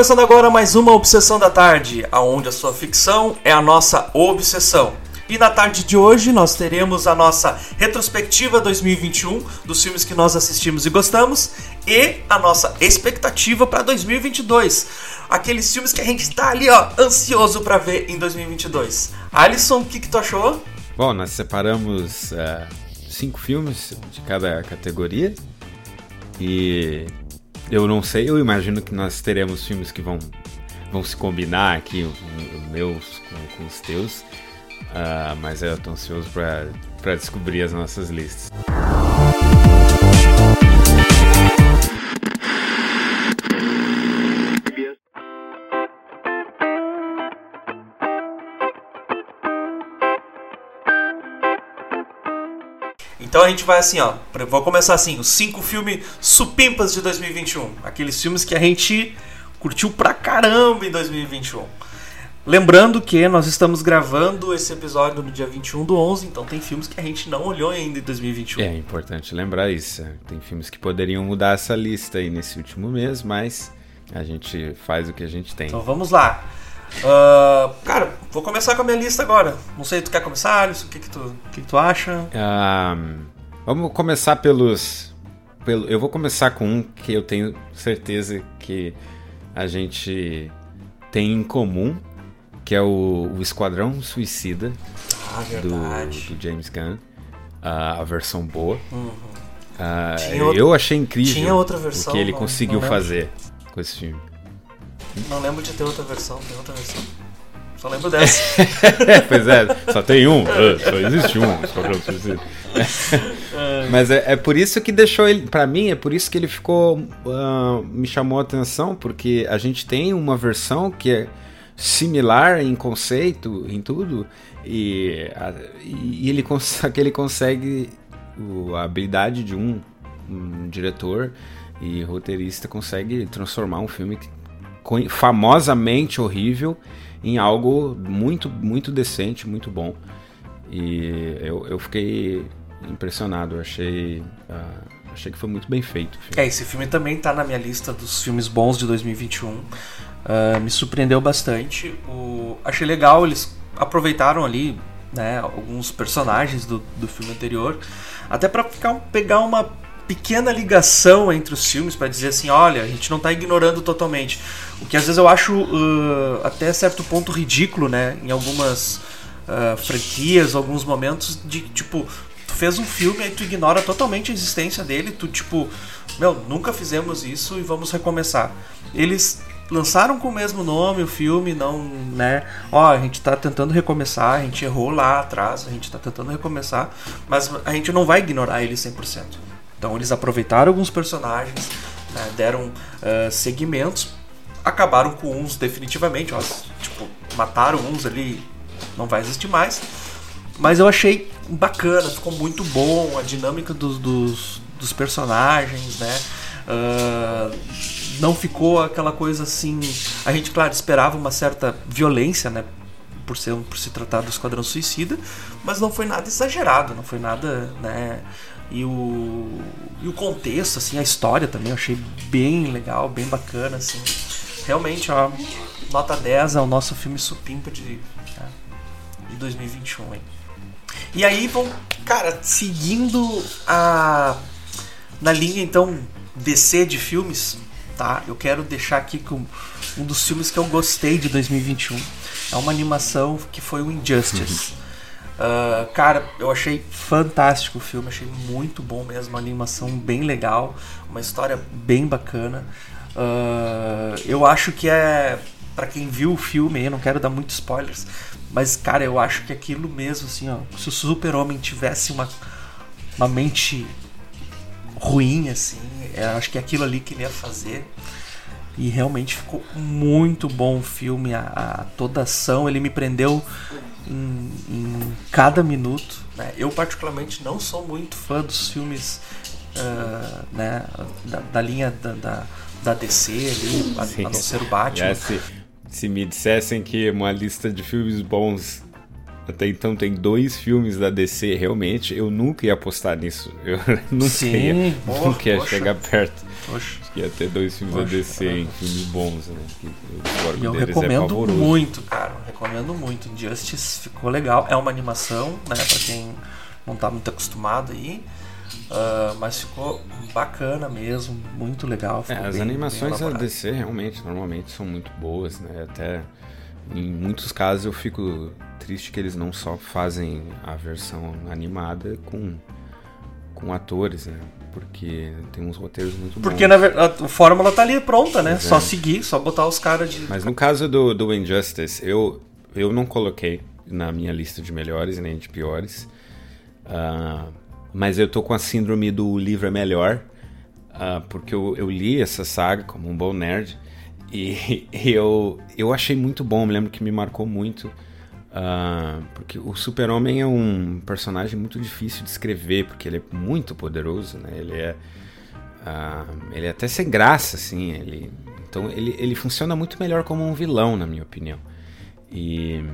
começando agora mais uma Obsessão da Tarde, aonde a sua ficção é a nossa obsessão. E na tarde de hoje nós teremos a nossa retrospectiva 2021 dos filmes que nós assistimos e gostamos e a nossa expectativa para 2022. Aqueles filmes que a gente está ali, ó, ansioso para ver em 2022. Alisson, o que, que tu achou? Bom, nós separamos uh, cinco filmes de cada categoria e eu não sei, eu imagino que nós teremos filmes que vão, vão se combinar aqui, meus com, com os teus. Uh, mas eu tô ansioso para descobrir as nossas listas. Então a gente vai assim, ó. Vou começar assim: os cinco filmes supimpas de 2021. Aqueles filmes que a gente curtiu pra caramba em 2021. Lembrando que nós estamos gravando esse episódio no dia 21 do 11, então tem filmes que a gente não olhou ainda em 2021. É importante lembrar isso. Tem filmes que poderiam mudar essa lista aí nesse último mês, mas a gente faz o que a gente tem. Então vamos lá. Uh, cara, vou começar com a minha lista agora. Não sei, tu quer começar, Alisson? O que, que, tu, o que, que tu acha? Uh, vamos começar pelos. Pelo, eu vou começar com um que eu tenho certeza que a gente tem em comum, que é o, o Esquadrão Suicida ah, do, do, James Gunn, uh, a versão boa. Uhum. Uh, outra, eu achei incrível tinha outra versão, o que ele não, conseguiu não fazer com esse filme. Não lembro de ter outra versão, tem outra versão. Só lembro dessa. pois é, só tem um, uh, só existe um Suicida. Mas é, é, por isso que deixou ele, para mim, é por isso que ele ficou, uh, me chamou a atenção, porque a gente tem uma versão que é similar em conceito, em tudo, e, a, e ele, que ele consegue a habilidade de um, um diretor e roteirista consegue transformar um filme famosamente horrível em algo muito muito decente, muito bom. E eu, eu fiquei impressionado, eu achei uh, achei que foi muito bem feito. É, esse filme também está na minha lista dos filmes bons de 2021. Uh, me surpreendeu bastante. O... Achei legal, eles aproveitaram ali né, alguns personagens do, do filme anterior, até para pegar uma pequena ligação entre os filmes, para dizer assim: olha, a gente não está ignorando totalmente. O que às vezes eu acho uh, até certo ponto ridículo, né, em algumas uh, franquias, alguns momentos, de tipo, tu fez um filme e tu ignora totalmente a existência dele, tu tipo, meu, nunca fizemos isso e vamos recomeçar. Eles lançaram com o mesmo nome o filme, não, né? Ó, a gente tá tentando recomeçar, a gente errou lá atrás, a gente tá tentando recomeçar, mas a gente não vai ignorar ele 100%. Então eles aproveitaram alguns personagens, né, deram uh, segmentos, acabaram com uns definitivamente, ó, tipo, mataram uns ali, não vai existir mais. Mas eu achei bacana, ficou muito bom a dinâmica dos, dos, dos personagens, né? Uh, não ficou aquela coisa assim. A gente, claro, esperava uma certa violência, né? Por, ser, por se tratar do Esquadrão Suicida, mas não foi nada exagerado, não foi nada, né? E o, e o contexto, assim, a história também eu achei bem legal, bem bacana, assim. Realmente, ó, nota 10 é o nosso filme supimpa de, né, de 2021, hein? E aí, vão, cara, seguindo a na linha então DC de filmes, tá? Eu quero deixar aqui com um dos filmes que eu gostei de 2021. É uma animação que foi o Injustice. Uh, cara, eu achei fantástico o filme, achei muito bom mesmo, uma animação bem legal, uma história bem bacana. Uh, eu acho que é para quem viu o filme, eu não quero dar muitos spoilers, mas cara, eu acho que aquilo mesmo assim, ó, se o Super-Homem tivesse uma uma mente ruim assim, eu acho que é aquilo ali que ele ia fazer. E realmente ficou muito bom o filme, a, a toda a ação, ele me prendeu em, em cada minuto. Né? Eu, particularmente, não sou muito fã dos filmes uh, né, da, da linha da, da, da, DC, ali, a, a não ser o Batman. se, se me dissessem que uma lista de filmes bons até então tem dois filmes da DC, realmente, eu nunca ia apostar nisso. Eu nunca Sim, ia, porra, nunca ia chegar perto. Oxe. Que ia ter dois filmes Oxe, da DC em filmes bons, né? e eu é recomendo é muito, cara. Recomendo muito. Injustice ficou legal. É uma animação, né? Pra quem não tá muito acostumado aí. Uh, mas ficou bacana mesmo, muito legal. É, as bem, animações bem da DC realmente, normalmente são muito boas, né? Até em muitos casos eu fico triste que eles não só fazem a versão animada com, com atores, né? Porque tem uns roteiros muito bons. Porque na verdade a fórmula tá ali pronta, né? só seguir, só botar os caras de. Mas no caso do, do Injustice, eu, eu não coloquei na minha lista de melhores nem de piores. Uh, mas eu tô com a síndrome do livro é melhor, uh, porque eu, eu, li essa saga como um bom nerd e eu, eu achei muito bom, me lembro que me marcou muito. Uh, porque o Super-Homem é um personagem muito difícil de escrever, porque ele é muito poderoso, né? Ele é, uh, ele é até sem graça, assim. Ele, então ele, ele funciona muito melhor como um vilão, na minha opinião. E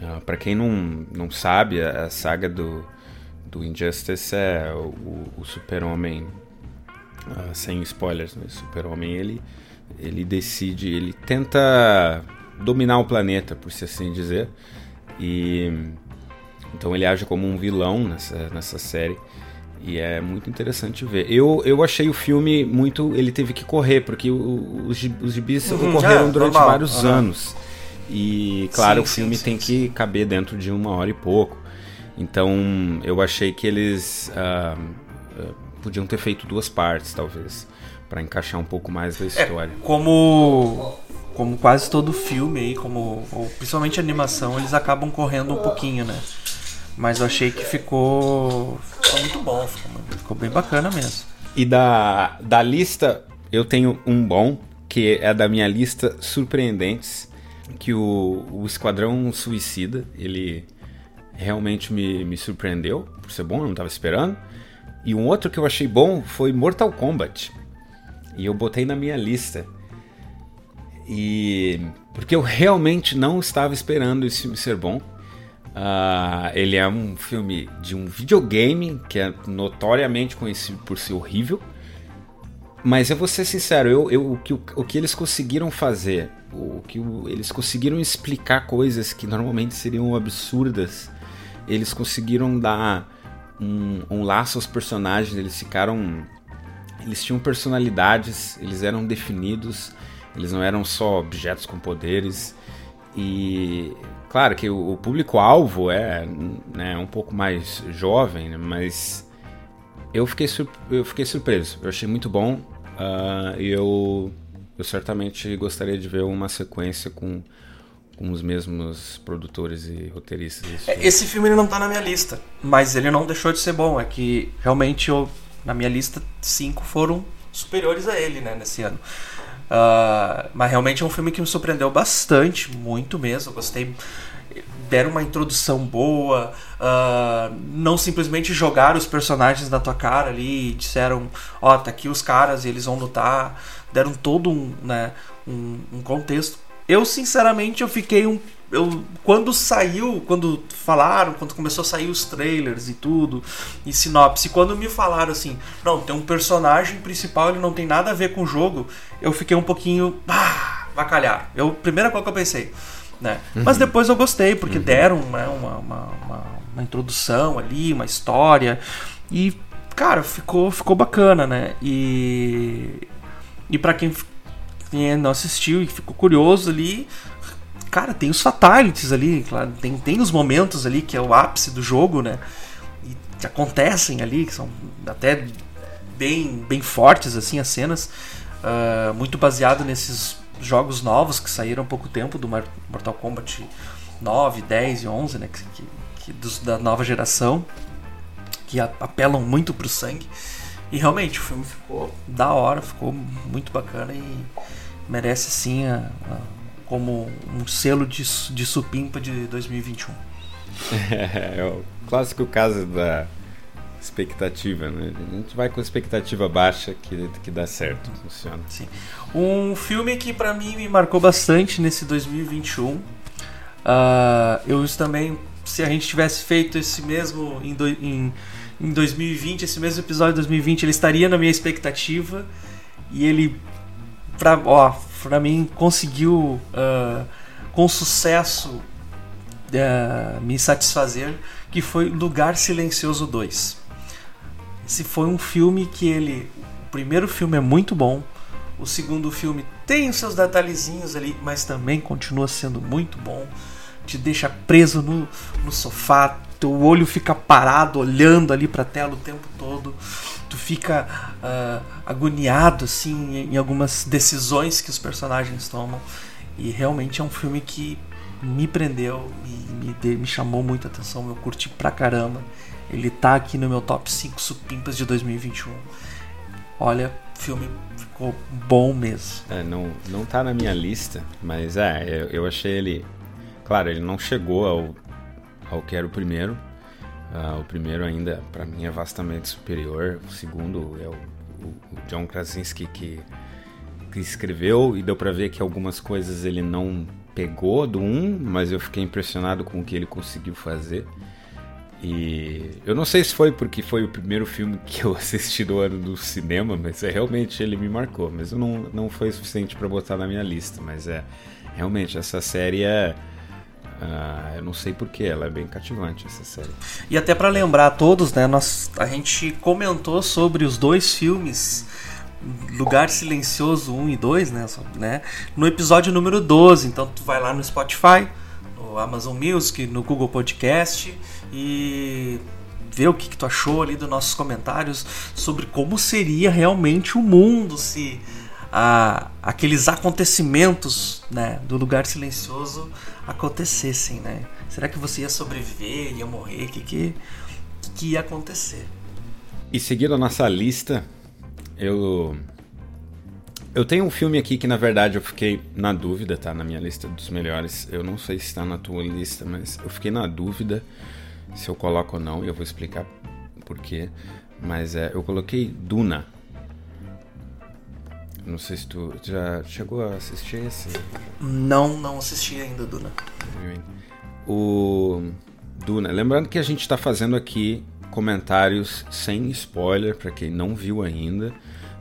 uh, para quem não, não sabe, a, a saga do, do Injustice é o, o Super-Homem, sem spoilers, né? o Super-Homem ele, ele decide, ele tenta dominar o planeta, por se assim dizer, e então ele age como um vilão nessa, nessa série. E é muito interessante ver. Eu, eu achei o filme muito. Ele teve que correr, porque os, os gibis uhum, ocorreram é, durante normal. vários uhum. anos. E, claro, sim, o filme sim, tem sim, que caber dentro de uma hora e pouco. Então eu achei que eles uh, uh, podiam ter feito duas partes, talvez, para encaixar um pouco mais da é, história. É, como como quase todo filme aí, como principalmente animação, eles acabam correndo um pouquinho, né? Mas eu achei que ficou, ficou muito bom, ficou, ficou bem bacana mesmo. E da, da lista, eu tenho um bom, que é da minha lista surpreendentes, que o, o Esquadrão Suicida, ele realmente me, me surpreendeu por ser bom, eu não estava esperando. E um outro que eu achei bom foi Mortal Kombat. E eu botei na minha lista. E porque eu realmente não estava esperando esse filme ser bom. Uh, ele é um filme de um videogame que é notoriamente conhecido por ser horrível. Mas eu vou ser sincero, eu, eu, o, que, o que eles conseguiram fazer, o que o, eles conseguiram explicar coisas que normalmente seriam absurdas eles conseguiram dar um, um laço aos personagens, eles ficaram. Eles tinham personalidades, eles eram definidos, eles não eram só objetos com poderes. E claro que o, público-alvo é né, um pouco mais jovem, né, mas eu fiquei, eu fiquei surpreso. Eu achei muito bom. Uh, e eu, eu certamente gostaria de ver uma sequência com com os mesmos produtores e roteiristas. Esse filme. esse filme ele não tá na minha lista, mas ele não deixou de ser bom. É que realmente eu, na minha lista, cinco foram superiores a ele, né, nesse ano. Uh, mas realmente é um filme que me surpreendeu bastante, muito mesmo. Gostei. Deram uma introdução boa, uh, não simplesmente jogaram os personagens na tua cara ali e disseram: Ó, oh, tá aqui os caras e eles vão lutar. Deram todo um, né, um, um contexto eu sinceramente eu fiquei um eu, quando saiu, quando falaram, quando começou a sair os trailers e tudo, e sinopse, quando me falaram assim, não, tem um personagem principal, ele não tem nada a ver com o jogo, eu fiquei um pouquinho, ah, bacalhar. Eu, primeira coisa que eu pensei, né? Uhum. Mas depois eu gostei, porque uhum. deram né, uma, uma, uma, uma, introdução ali, uma história, e, cara, ficou, ficou bacana, né? E, e para quem quem não assistiu e ficou curioso ali, cara, tem os fatalities ali, claro, tem, tem os momentos ali que é o ápice do jogo, né? E que acontecem ali, que são até bem, bem fortes assim as cenas, uh, muito baseado nesses jogos novos que saíram há pouco tempo do Mortal Kombat 9, 10 e 11, né? Que, que, que dos, da nova geração, que apelam muito pro sangue. E realmente o filme ficou da hora, ficou muito bacana e merece sim a, a, como um selo de, de supimpa de 2021. É, é o clássico caso da expectativa, né? A gente vai com expectativa baixa que, que dá certo, funciona. Sim. Um filme que para mim me marcou bastante nesse 2021. Uh, ah, eu também, se a gente tivesse feito esse mesmo em, do, em em 2020, esse mesmo episódio de 2020, ele estaria na minha expectativa e ele, pra, ó, pra mim, conseguiu uh, com sucesso uh, me satisfazer, que foi Lugar Silencioso 2. Esse foi um filme que ele. O primeiro filme é muito bom, o segundo filme tem os seus detalhezinhos ali, mas também continua sendo muito bom. Te deixa preso no, no sofá, teu olho fica parado olhando ali para a tela o tempo todo. Tu fica uh, agoniado assim em, algumas decisões que os personagens tomam. E realmente é um filme que me prendeu e me, de, me chamou muita atenção. Eu curti pra caramba. Ele tá aqui no meu top 5 supimpas de 2021. Olha, filme ficou bom mesmo. É, não, não tá na minha lista, mas é, eu, eu achei ele. Claro, ele não chegou ao, ao que era o primeiro. Uh, o primeiro ainda, para mim, é vastamente superior. O segundo é o, o, o John Krasinski que, que escreveu e deu para ver que algumas coisas ele não pegou do 1, um, mas eu fiquei impressionado com o que ele conseguiu fazer. E eu não sei se foi porque foi o primeiro filme que eu assisti do ano do cinema, mas é, realmente ele me marcou. Mas não, não foi suficiente para botar na minha lista. Mas é realmente essa série é. Uh, eu não sei porquê, ela é bem cativante essa série. E até para lembrar a todos, né, nós, a gente comentou sobre os dois filmes Lugar Silencioso 1 e 2, né, né, no episódio número 12. Então tu vai lá no Spotify, no Amazon Music, no Google Podcast e ver o que, que tu achou ali dos nossos comentários sobre como seria realmente o mundo se ah, aqueles acontecimentos né, do lugar silencioso acontecessem, né? Será que você ia sobreviver, ia morrer? O que, que, que ia acontecer? E seguindo a nossa lista, eu eu tenho um filme aqui que na verdade eu fiquei na dúvida, tá na minha lista dos melhores. Eu não sei se está na tua lista, mas eu fiquei na dúvida se eu coloco ou não, e eu vou explicar por quê. Mas é, eu coloquei Duna. Não sei se tu já chegou a assistir esse. Não, não assisti ainda, Duna. O Duna. Lembrando que a gente está fazendo aqui comentários sem spoiler para quem não viu ainda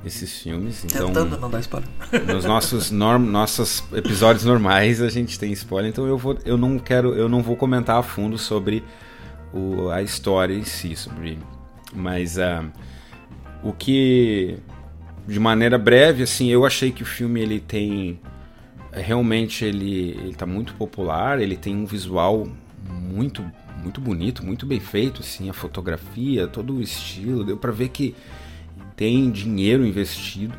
esses filmes. Então, Tentando não dar spoiler. Nos nossos, norm, nossos episódios normais a gente tem spoiler, então eu, vou, eu não quero, eu não vou comentar a fundo sobre o, a história em si, sobre. Mas uh, o que, de maneira breve, assim, eu achei que o filme ele tem realmente ele ele tá muito popular, ele tem um visual muito muito bonito, muito bem feito, assim, a fotografia, todo o estilo, deu para ver que tem dinheiro investido,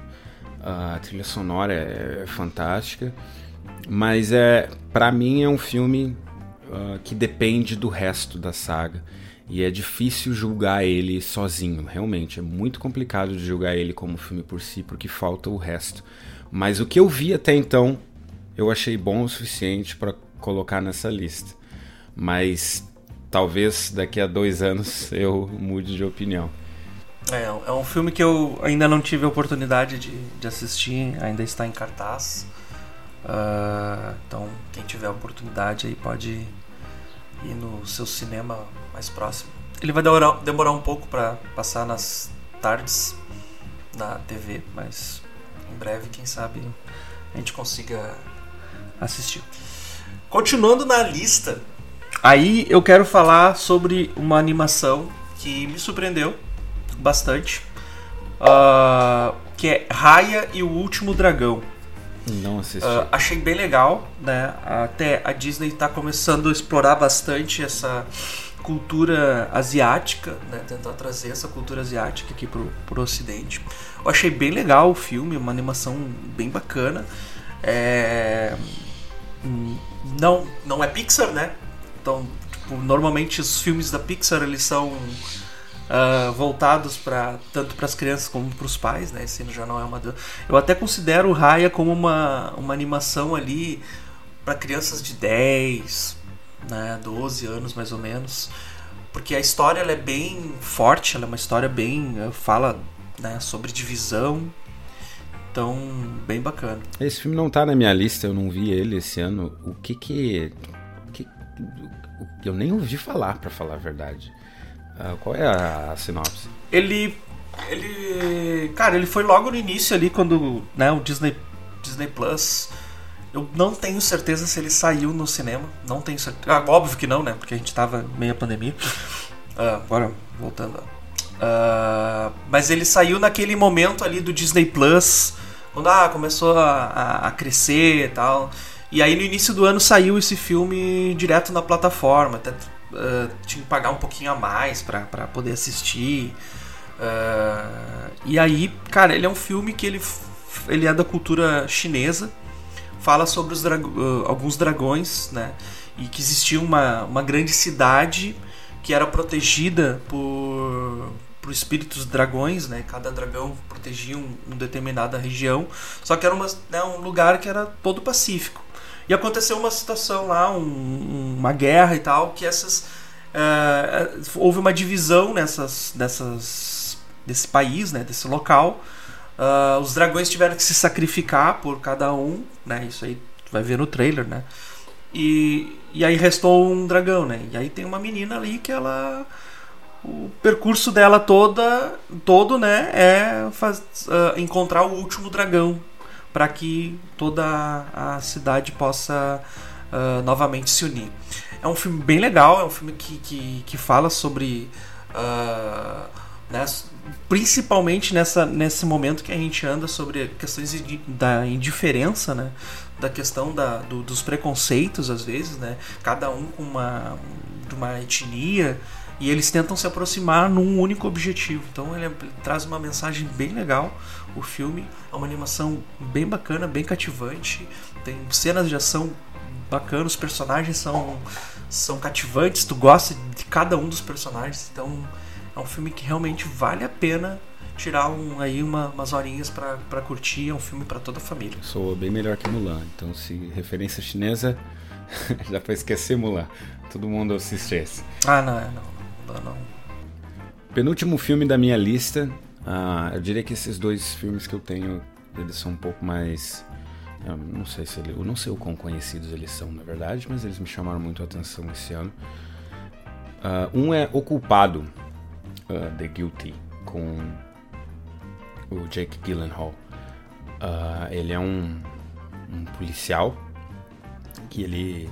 a trilha sonora é, é fantástica, mas é para mim é um filme uh, que depende do resto da saga. E é difícil julgar ele sozinho, realmente. É muito complicado de julgar ele como filme por si, porque falta o resto. Mas o que eu vi até então, eu achei bom o suficiente para colocar nessa lista. Mas talvez daqui a dois anos eu mude de opinião. É, é um filme que eu ainda não tive a oportunidade de, de assistir, ainda está em cartaz. Uh, então, quem tiver a oportunidade aí pode ir no seu cinema mais próximo. Ele vai demorar, demorar um pouco para passar nas tardes na TV, mas em breve, quem sabe, a gente consiga assistir. Continuando na lista, aí eu quero falar sobre uma animação que me surpreendeu bastante, uh, que é Raya e o Último Dragão. Não assisti. Uh, achei bem legal, né? Até a Disney está começando a explorar bastante essa cultura asiática, né? Tentar trazer essa cultura asiática aqui pro, pro ocidente. Eu achei bem legal o filme, uma animação bem bacana. É... Não, não é Pixar, né? Então, tipo, normalmente os filmes da Pixar eles são uh, voltados para tanto para as crianças como para os pais, né? Esse já não é uma. Eu até considero o Raya como uma, uma animação ali para crianças de 10, né, 12 anos mais ou menos, porque a história ela é bem forte, ela é uma história bem eh, fala né, sobre divisão, então bem bacana. Esse filme não tá na minha lista, eu não vi ele esse ano. O que que, que eu nem ouvi falar para falar a verdade. Uh, qual é a, sinopse? Ele. Ele. Cara, ele foi logo no início ali quando né, o Disney, Disney Plus. Eu não tenho certeza se ele saiu no cinema. Não tenho certeza. Ah, óbvio que não, né? Porque a gente tava meio pandemia. Uh, agora, voltando. Uh, mas ele saiu naquele momento ali do Disney Plus. Quando ah, começou a, a, a crescer e tal. E aí no início do ano saiu esse filme direto na plataforma. Até uh, tinha que pagar um pouquinho a mais para poder assistir. Uh, e aí, cara, ele é um filme que ele, ele é da cultura chinesa. Fala sobre os uh, alguns dragões, né? E que existia uma, uma grande cidade que era protegida por, por espíritos dragões, né? Cada dragão protegia um, uma determinada região. Só que era uma, né, um lugar que era todo pacífico. E aconteceu uma situação lá, um, uma guerra e tal, que essas. Uh, houve uma divisão nessas, dessas, desse país, né, desse local. Uh, os dragões tiveram que se sacrificar por cada um, né? Isso aí tu vai ver no trailer, né? E, e aí restou um dragão, né? E aí tem uma menina ali que ela o percurso dela toda todo né é faz, uh, encontrar o último dragão para que toda a cidade possa uh, novamente se unir. É um filme bem legal, é um filme que, que, que fala sobre. Uh, né, principalmente nessa, nesse momento que a gente anda sobre questões da indiferença, né? da questão da, do, dos preconceitos, às vezes, né? cada um com uma, de uma etnia e eles tentam se aproximar num único objetivo. Então ele, ele, traz uma mensagem bem legal. O filme é uma animação bem bacana, bem cativante. Tem cenas de ação bacanas, os personagens são são cativantes. Tu gosta de cada um dos personagens. Então é um filme que realmente vale a pena tirar um, aí uma, umas horinhas para curtir. É um filme para toda a família. Sou bem melhor que Mulan. Então se referência chinesa já para esquecer Mulan. Todo mundo assiste esse. Ah, não, é, não não. Penúltimo filme da minha lista. Uh, eu diria que esses dois filmes que eu tenho, eles são um pouco mais. Eu não sei se ele, eu não sei o quão conhecidos eles são, na verdade, mas eles me chamaram muito a atenção esse ano. Uh, um é O Culpado, uh, The Guilty, com o Jake Gyllenhaal. ele é um, um, policial que ele,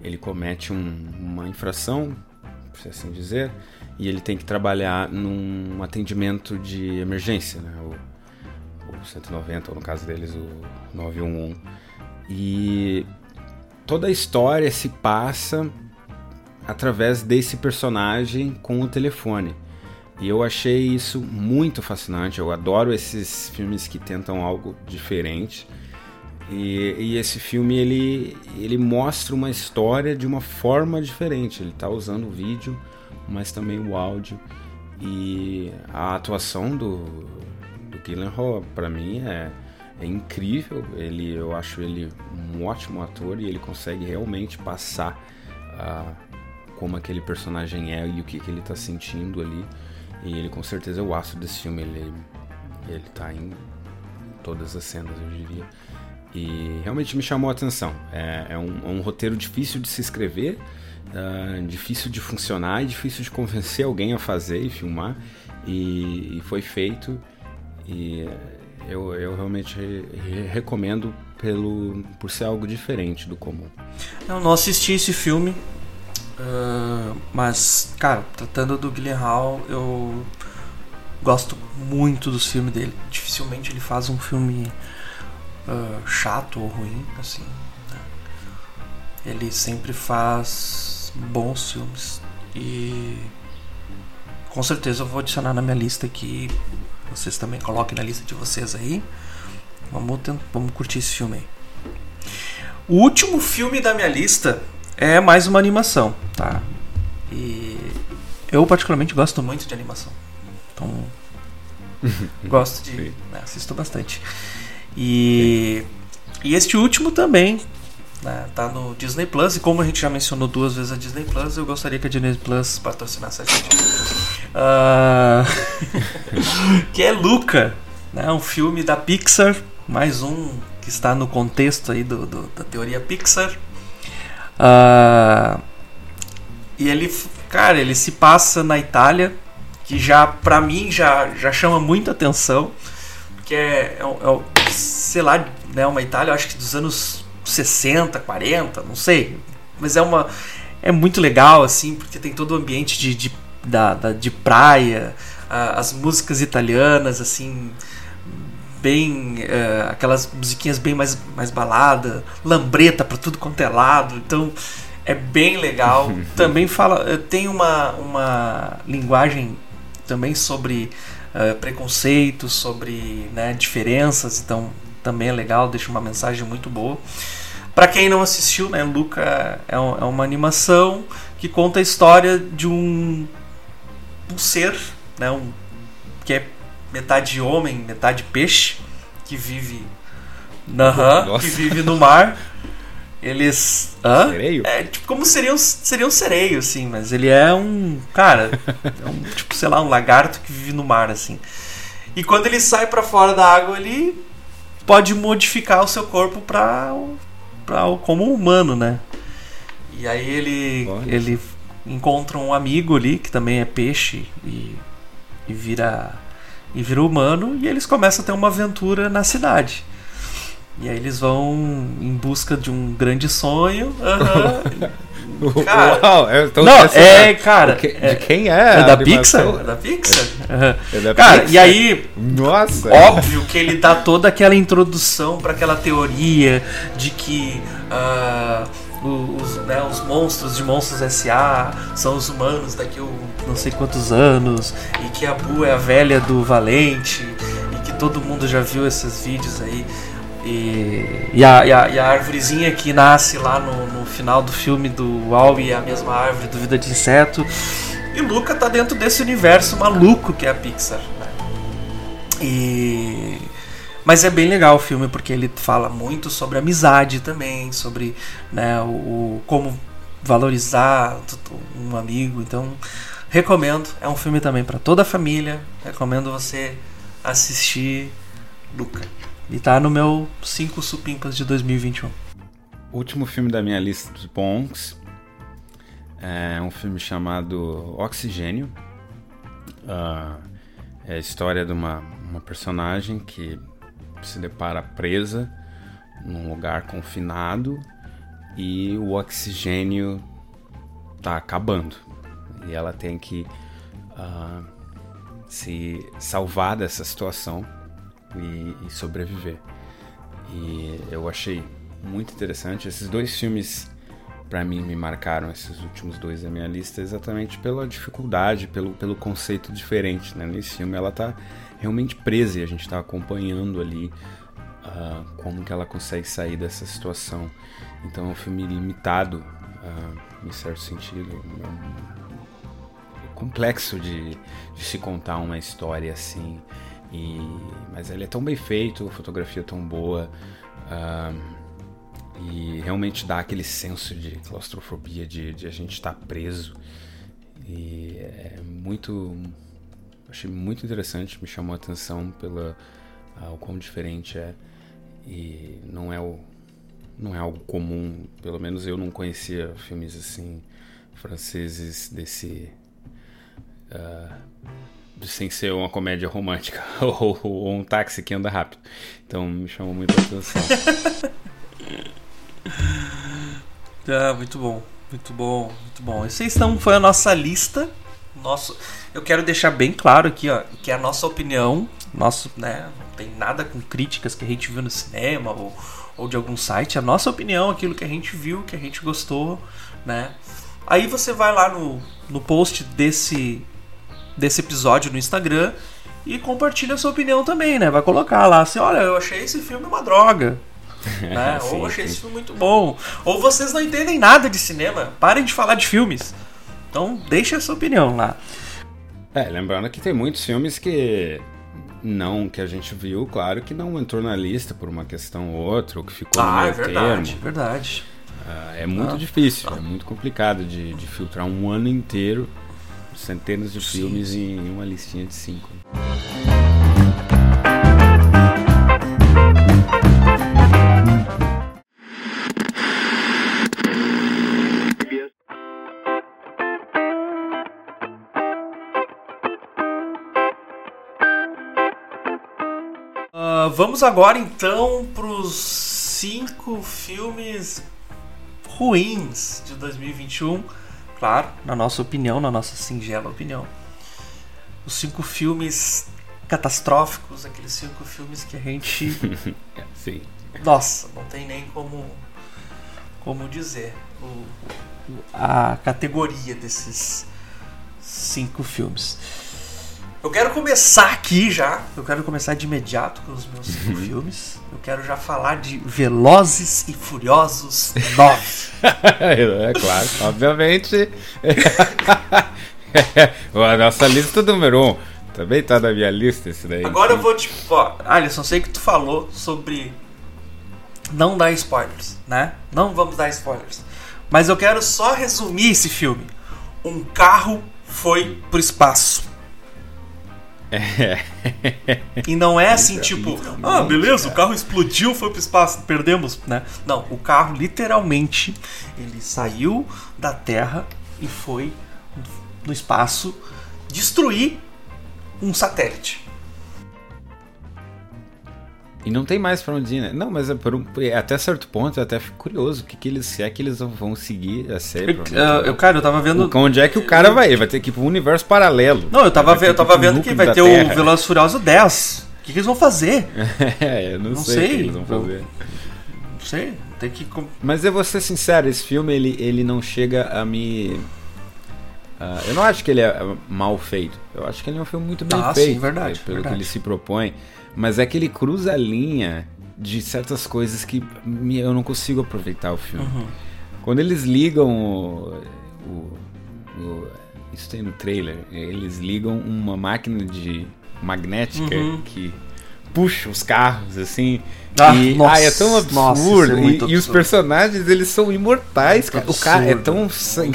ele comete um, uma infração por assim dizer, e ele tem que trabalhar num atendimento de emergência, né? o, o 190, ou no caso deles o 911. E toda a história se passa através desse personagem com o telefone. E eu achei isso muito fascinante. Eu adoro esses filmes que tentam algo diferente. E, e, esse filme ele, ele mostra uma história de uma forma diferente. Ele está usando o vídeo, mas também o áudio. E a atuação do, do Gyllenhaal, para mim, é, é incrível. Ele, eu acho ele um ótimo ator e ele consegue realmente passar uh, como aquele personagem é e o que, que ele está sentindo ali. E ele com certeza é o astro desse filme. Ele, ele tá em todas as cenas, eu diria. E realmente me chamou a atenção. É, é, um, é um, roteiro difícil de se escrever, uh, difícil de funcionar e difícil de convencer alguém a fazer e filmar. E, e foi feito. E eu, eu realmente re recomendo pelo, por ser algo diferente do comum. Eu não assisti esse filme, uh, mas, cara, tratando do Guilherme Hall, eu gosto muito dos filmes dele. Dificilmente ele faz um filme uh, chato ou ruim, assim. Né? Ele sempre faz bons filmes e com certeza eu vou adicionar na minha lista aqui. Vocês também coloquem na lista de vocês aí. Vamos, vamos curtir esse filme aí. O último filme da minha lista é mais uma animação, tá? E eu particularmente gosto muito de animação. Então gosto de. Né, assisto bastante. E, e este último também né, tá no Disney Plus. E como a gente já mencionou duas vezes a Disney Plus, eu gostaria que a Disney Plus patrocinasse a gente. Uh, que é Luca, né, um filme da Pixar, mais um que está no contexto aí do, do da teoria Pixar. Uh, e ele, cara, ele se passa na Itália, que já, pra mim, já, já chama muita atenção. Que é, é, é sei lá, né, uma Itália, acho que dos anos 60, 40, não sei. Mas é uma. É muito legal, assim, porque tem todo o ambiente de, de, da, da de praia, as músicas italianas, assim, bem. Uh, aquelas musiquinhas bem mais, mais balada, lambreta pra tudo quanto é lado. Então é bem legal. também fala. Eh, tem uma, uma linguagem também sobre uh, preconceitos, sobre né, diferenças, então também é legal, deixa uma mensagem muito boa. Para quem não assistiu, né, Luca é, um, é, uma animação que conta a história de um, um ser, né, um, que é metade homem, metade peixe, que vive, uh que vive no mar. Eles. Hã? Sereio? É, tipo, como seria um, seria um sereio, assim, mas ele é um. Cara, é um, tipo, sei lá, um lagarto que vive no mar, assim. E quando ele sai para fora da água, ele pode modificar o seu corpo pra, pra, como humano, né? E aí ele, ele encontra um amigo ali, que também é peixe, e, e vira. E vira humano, e eles começam a ter uma aventura na cidade. E aí eles vão em busca de um grande sonho. Uhum. cara, Uau, não, é, cara. Que, de quem é? É da Pixar? É da Pixar? É da cara, Pixar. e aí. Nossa! Óbvio que ele dá toda aquela introdução para aquela teoria de que. Uh, os, né, os monstros de Monstros S.A. são os humanos daqui a não sei quantos anos, e que a Bu é a velha do Valente, e que todo mundo já viu esses vídeos aí. E, e, a, e, a, e a árvorezinha que nasce lá no, no final do filme do Wall-E é a mesma árvore do Vida de Inseto. E Luca tá dentro desse universo maluco que é a Pixar. Né? E... Mas é bem legal o filme porque ele fala muito sobre amizade também, sobre né, o, o como valorizar um amigo. Então recomendo, é um filme também para toda a família. Recomendo você assistir Luca. E tá no meu 5 supimpas de 2021. O último filme da minha lista dos bons é um filme chamado Oxigênio. Uh, é a história de uma, uma personagem que se depara presa num lugar confinado e o oxigênio tá acabando. E ela tem que uh, se salvar dessa situação e, e sobreviver. E eu achei muito interessante. Esses dois filmes, para mim, me marcaram, esses últimos dois da minha lista, exatamente pela dificuldade, pelo, pelo conceito diferente. Né? Nesse filme, ela tá realmente presa e a gente tá acompanhando ali uh, como que ela consegue sair dessa situação. Então, é um filme limitado, uh, em certo sentido. É complexo de, de se contar uma história assim. E, mas ele é tão bem feito, a fotografia é tão boa. e realmente dá aquele senso de claustrofobia, de, de a gente estar tá preso. E é muito. Achei muito interessante, me chamou a atenção pela o quão diferente é. E não é, o, não é algo comum, pelo menos eu não conhecia filmes assim franceses desse. Uh, sem ser uma comédia romântica ou, ou, um táxi que anda rápido. Então me chamou muito a atenção. ah, muito bom, muito bom, muito bom. Esse então foi a nossa lista. Nosso, eu quero deixar bem claro aqui, ó, que é a nossa opinião, nosso, né, não tem nada com críticas que a gente viu no cinema ou, ou de algum site, a nossa opinião, aquilo que a gente viu, que a gente gostou, né? Aí você vai lá no, no post desse desse episódio no Instagram e compartilha a sua opinião também, né? Vai colocar lá assim, olha, eu achei esse filme uma droga. né? sim, Ou achei sim. esse filme muito bom. Ou vocês não entendem nada de cinema, parem de falar de filmes. Então deixa a sua opinião lá. É, lembrando que tem muitos filmes que não que a gente viu, claro que não entrou na lista por uma questão ou outra, ou que ficou ah, no meio é verdade, termo. verdade. Ah, é muito ah, difícil, é muito complicado de, de filtrar um ano inteiro centenas de Sim. filmes em uma listinha de cinco. Ah, vamos agora então para os cinco filmes ruins de 2021 Claro, na nossa opinião, na nossa singela opinião. Os cinco filmes catastróficos, aqueles cinco filmes que a gente. Sim. Nossa, não tem nem como, como dizer o, a categoria desses cinco filmes. Eu quero começar aqui já. Eu quero começar de imediato com os meus cinco uhum. filmes. Eu quero já falar de Velozes e Furiosos 9. é claro, obviamente. a nossa lista número 1. Um. Também tá na minha lista esse daí. Agora eu vou te. Ó, Alisson, sei que tu falou sobre não dar spoilers, né? Não vamos dar spoilers. Mas eu quero só resumir esse filme. Um carro foi pro espaço. É. E não é assim, tipo, ah, beleza, o carro explodiu, foi pro espaço, perdemos, né? Não, o carro literalmente ele saiu da Terra e foi no espaço destruir um satélite. E não tem mais pra onde ir, né? Não, mas é um, até certo ponto eu até fico curioso o que, que eles, se é que eles vão seguir a série. Eu, eu, cara, eu tava vendo. Onde é que o cara vai? Ele vai ter que ir pro um universo paralelo. Não, eu tava, ve eu tava vendo que vai ter Terra. o Velozes Furioso 10. O que, que, eles vão fazer? é, eu não, não sei, sei. o que eles vão fazer. Não sei, tem que. Mas eu vou ser sincero, esse filme ele, ele não chega a me. Uh, eu não acho que ele é mal feito. Eu acho que ele é um filme muito bem ah, feito. Sim, verdade, pelo verdade. que ele se propõe. Mas é que ele cruza a linha de certas coisas que eu não consigo aproveitar o filme. Uhum. Quando eles ligam o, o, o, Isso tem no trailer. Eles ligam uma máquina de magnética uhum. que puxa os carros, assim. Ah, e nossa, ai, é tão absurdo. Nossa, é e, absurdo. e, os personagens, eles são imortais, cara. O cara é tão,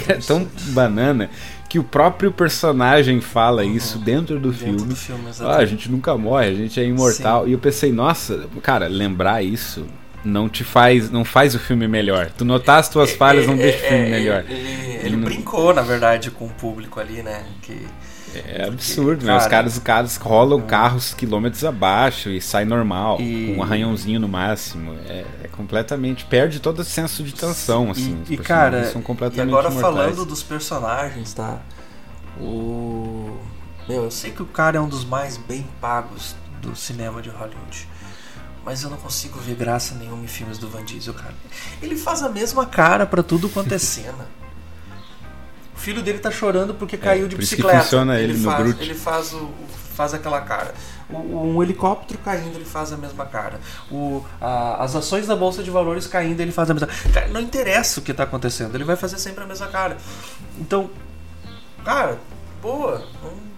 é tão banana que o próprio personagem fala uhum. isso dentro do dentro filme. Do filme ah, a gente nunca morre, a gente é imortal. Sim. E eu pensei, nossa, cara, lembrar isso não te faz, não faz o filme melhor. Tu notar as tuas é, falhas não é, deixa o filme é, melhor. Ele, ele, ele não... brincou, na verdade, com o público ali, né? Que é absurdo, né? Os caras, os caras rolam carros quilômetros abaixo e sai normal, e... com um arranhãozinho no máximo. É, é, completamente. Perde todo o senso de tensão, assim. E, e cara, são completamente e agora mortais. falando dos personagens, tá? O. Meu, eu sei que o cara é um dos mais bem pagos do cinema de Hollywood. Mas eu não consigo ver graça nenhuma em filmes do Van Diesel, cara. Ele faz a mesma cara para tudo quanto é cena. O filho dele tá chorando porque é, caiu de por bicicleta. Isso que funciona ele, ele faz, no Ele faz, o, faz aquela cara. O, um helicóptero caindo, ele faz a mesma cara. O, a, as ações da Bolsa de Valores caindo, ele faz a mesma cara. Não interessa o que tá acontecendo, ele vai fazer sempre a mesma cara. Então, cara, boa. Não,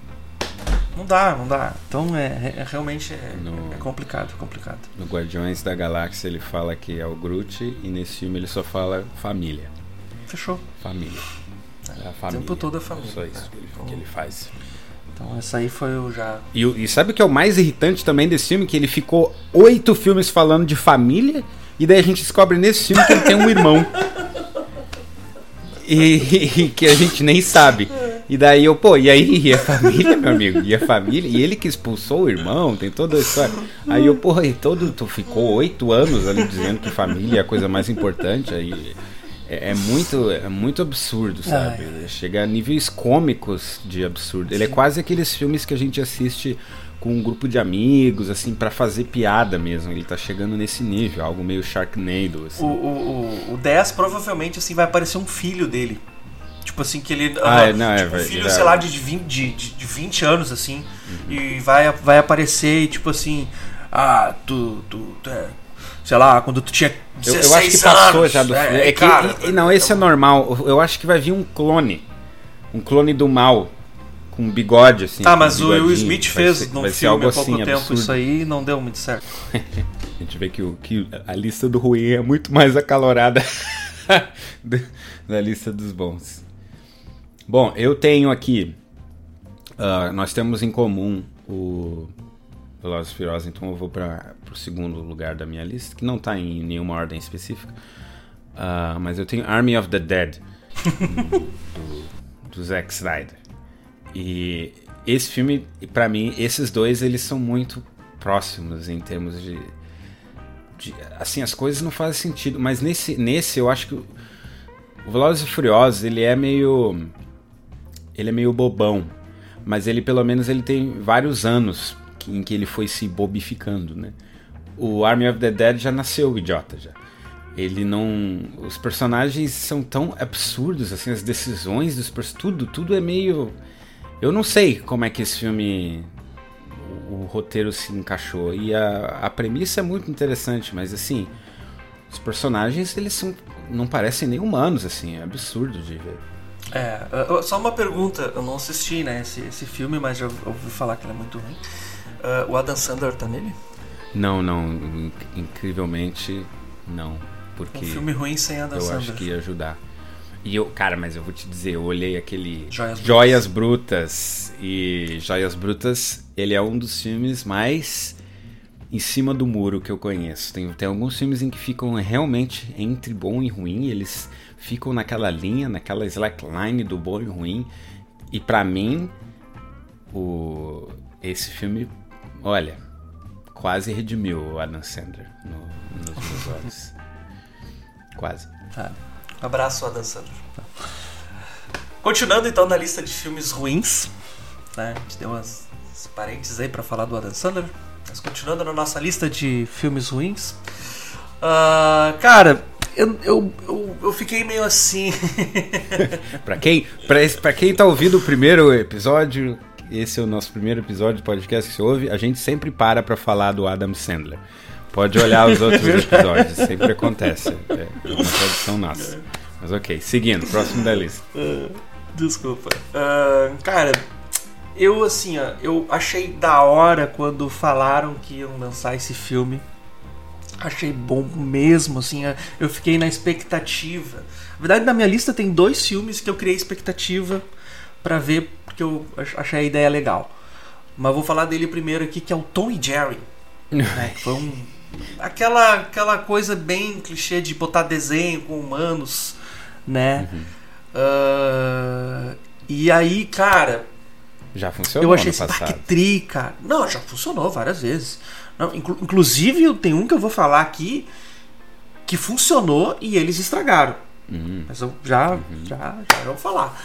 não dá, não dá. Então é, é, é realmente é, no, é complicado, complicado. No Guardiões da Galáxia ele fala que é o Groot e nesse filme ele só fala família. Fechou. Família. É a família. O tempo todo a família. Só isso que ele, que ele faz. Então essa aí foi o já. E, e sabe o que é o mais irritante também desse filme? Que ele ficou oito filmes falando de família e daí a gente descobre nesse filme que ele tem um irmão. e, e, que a gente nem sabe. E daí eu, pô, e aí? E a família, meu amigo? E a família? E ele que expulsou o irmão, tem toda a história. Aí eu, porra, e todo, tu ficou oito anos ali dizendo que família é a coisa mais importante. Aí é, é, muito, é muito absurdo, sabe? Ai. Chega a níveis cômicos de absurdo. Ele é quase aqueles filmes que a gente assiste com um grupo de amigos, assim, para fazer piada mesmo. Ele tá chegando nesse nível, algo meio Sharknado, assim. O, o, o, o 10 provavelmente, assim, vai aparecer um filho dele. Tipo assim, que ele. Ah, uh, não, tipo, é, um filho, sei lá, de 20, de, de 20 anos, assim. Uhum. E vai, vai aparecer e, tipo assim. Ah, tu, tu, tu é, sei lá, quando tu tinha 16 eu, eu acho que passou anos, já do é. É, que, cara, e, não, esse é normal. Eu acho que vai vir um clone. Um clone do mal. Com bigode, assim. Tá, mas o Will Smith fez ser, num filme há pouco assim, tempo absurdo. isso aí e não deu muito certo. a gente vê que, o, que a lista do ruim é muito mais acalorada da lista dos bons. Bom, eu tenho aqui. Uh, nós temos em comum o Velozes Furiosos, então eu vou para o segundo lugar da minha lista, que não está em nenhuma ordem específica. Uh, mas eu tenho Army of the Dead, do, do Zack Snyder. E esse filme, para mim, esses dois, eles são muito próximos em termos de, de, assim as coisas não fazem sentido mas nesse nesse eu acho que o, o Velozes e Furiosos ele é meio ele é meio bobão mas ele pelo menos ele tem vários anos em que ele foi se bobificando né? O Army of the Dead já nasceu idiota já. Ele não os personagens são tão absurdos assim as decisões dos tudo tudo é meio eu não sei como é que esse filme o, o roteiro se encaixou. E a, a premissa é muito interessante mas assim os personagens eles são não parecem nem humanos assim é absurdo de ver. É, só uma pergunta, eu não assisti, né, esse, esse filme, mas já ouvi falar que ele é muito ruim. Uh, o Adam Sandler tá nele? Não, não, incrivelmente não. Porque um filme ruim sem Adam eu Sandler. acho que ia ajudar. E eu, cara, mas eu vou te dizer, eu olhei aquele Joias, Joias Brutas. e Joias Brutas, ele é um dos filmes mais em cima do muro que eu conheço. Tem, tem alguns filmes em que ficam realmente entre bom e ruim, eles ficam naquela linha, naquela slackline do bom e ruim. E para mim, o esse filme, olha, quase redimiu o Adam Sandler no, nos meus olhos. Quase. Ah, abraço, Adam Sandler. Continuando então na lista de filmes ruins, né? A gente deu umas, umas parênteses aí para falar do Adam Sandler. Mas continuando na nossa lista de filmes ruins. Uh, cara, eu, eu, eu, eu, fiquei meio assim. pra, quem, pra, pra quem tá ouvindo o primeiro episódio, esse é o nosso primeiro episódio de podcast que você ouve, a gente sempre para pra falar do Adam Sandler. Pode olhar os outros episódios, sempre acontece. É uma tradição nossa. Mas ok, seguindo, próximo da lista. Uh, desculpa. Uh, cara, eu assim, ó, eu achei da hora quando falaram que iam lançar esse filme. Achei bom mesmo, assim, eu fiquei na expectativa. Na verdade, na minha lista tem dois filmes que eu criei expectativa para ver, porque eu achei a ideia legal. Mas vou falar dele primeiro aqui, que é o Tom e Jerry. né? Foi um aquela, aquela coisa bem clichê de botar desenho com humanos, né? Uhum. Uh, e aí, cara. Já funcionou. Eu achei esse que tri, cara. Não, já funcionou várias vezes. Não, inclu inclusive, tem um que eu vou falar aqui que funcionou e eles estragaram. Uhum. Mas eu já, uhum. já, já vou falar.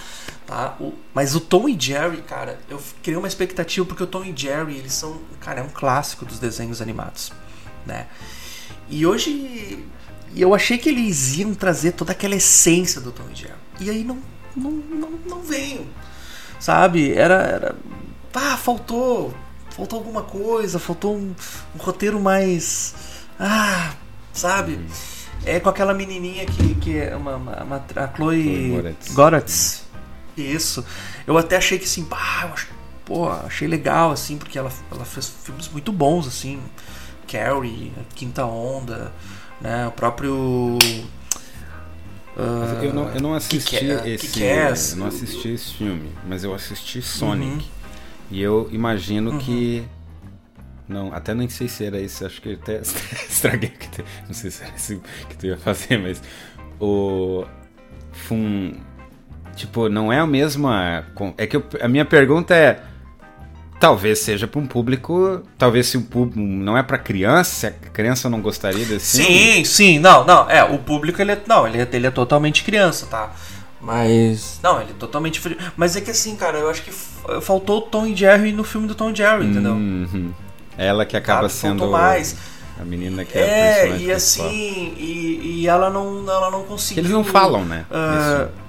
Tá? O, mas o Tom e Jerry, cara, eu criei uma expectativa porque o Tom e Jerry, eles são, cara, é um clássico dos desenhos animados né? E hoje eu achei que eles iam trazer toda aquela essência do Tom e Jerry. E aí não, não, não, não veio. Sabe? Era, era. Ah, faltou. Faltou alguma coisa, faltou um, um roteiro mais. Ah, sabe? É com aquela menininha que, que é uma, uma, uma a Chloe Goretz. Goretz. Isso. Eu até achei que assim, pá, eu acho, pô, achei legal assim, porque ela, ela fez filmes muito bons assim. Carrie, Quinta Onda, né? O próprio. Uh, eu, não, eu não assisti esse. Eu não assisti esse filme, mas eu assisti Sonic. Uhum. E eu imagino uhum. que. Não, até nem sei se era isso, acho que até estraguei. Não sei se era isso que tu ia fazer, mas. O. Fum. Tipo, não é a mesma. É que eu, a minha pergunta é Talvez seja para um público, talvez se o público não é para criança, a criança não gostaria desse. Sim, sim, não, não, é, o público ele é, não, ele é, ele é totalmente criança, tá? Mas não, ele é totalmente frio. Mas é que assim, cara, eu acho que faltou o Tom e Jerry no filme do Tom e Jerry, entendeu? Uhum. Ela que acaba sendo mais. a menina que é, é e assim, e, e, ela não, ela não conseguiu. Eles não falam, né? Uh,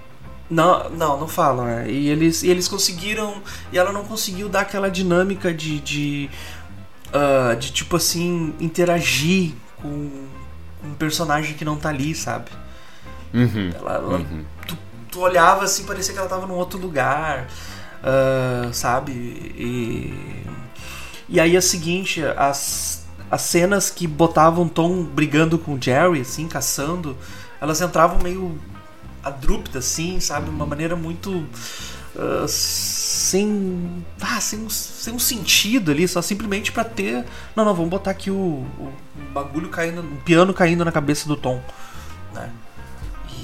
não, não, não falam, né? E eles, e eles conseguiram. E ela não conseguiu dar aquela dinâmica de. de, uh, de tipo assim, interagir com um personagem que não tá ali, sabe? Uhum, ela, ela uhum. Tu, tu, olhava assim, parecia que ela tava num outro lugar, uh, sabe? E, e aí é o seguinte, as, as cenas que botavam Tom brigando com o Jerry, assim, caçando, elas entravam meio abrupta, assim, sabe? Uma maneira muito. Uh, sem, ah, sem, um, sem um sentido ali, só simplesmente para ter. Não, não, vamos botar aqui o, o, bagulho caindo, o piano caindo na cabeça do Tom, né?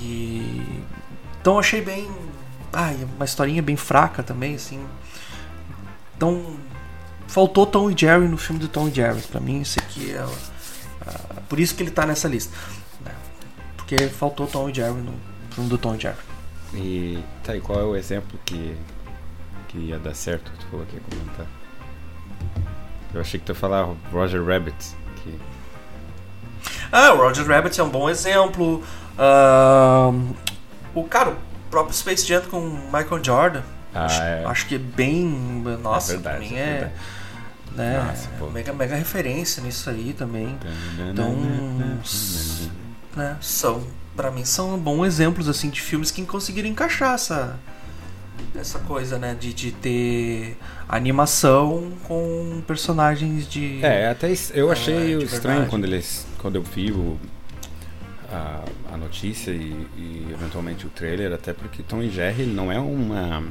E então achei bem, ah, uma historinha bem fraca também, assim. Então faltou Tom e Jerry no filme do Tom e Jerry. Pra mim, isso aqui é. Uh, por isso que ele tá nessa lista. Né? Porque faltou Tom e Jerry no filme do Tom e Jerry. E tá, e qual é o exemplo que, que ia dar certo que tu falou que ia comentar? Eu achei que tu ia falar Roger Rabbit. Que... Ah, o Roger Rabbit é um bom exemplo. Uh, o cara, o próprio Space Jam com Michael Jordan. Ah, acho, é. acho que é bem. Nossa, é verdade, também é. é né, Nossa, mega, mega referência nisso aí também. Então. né, são. Pra mim são bons exemplos assim de filmes que conseguiram encaixar essa, essa coisa, né? De, de ter animação com personagens de. É, até eu achei é, estranho quando eles. Quando eu vi o, a, a notícia e, e, eventualmente o trailer, até porque Tom e Jerry não é uma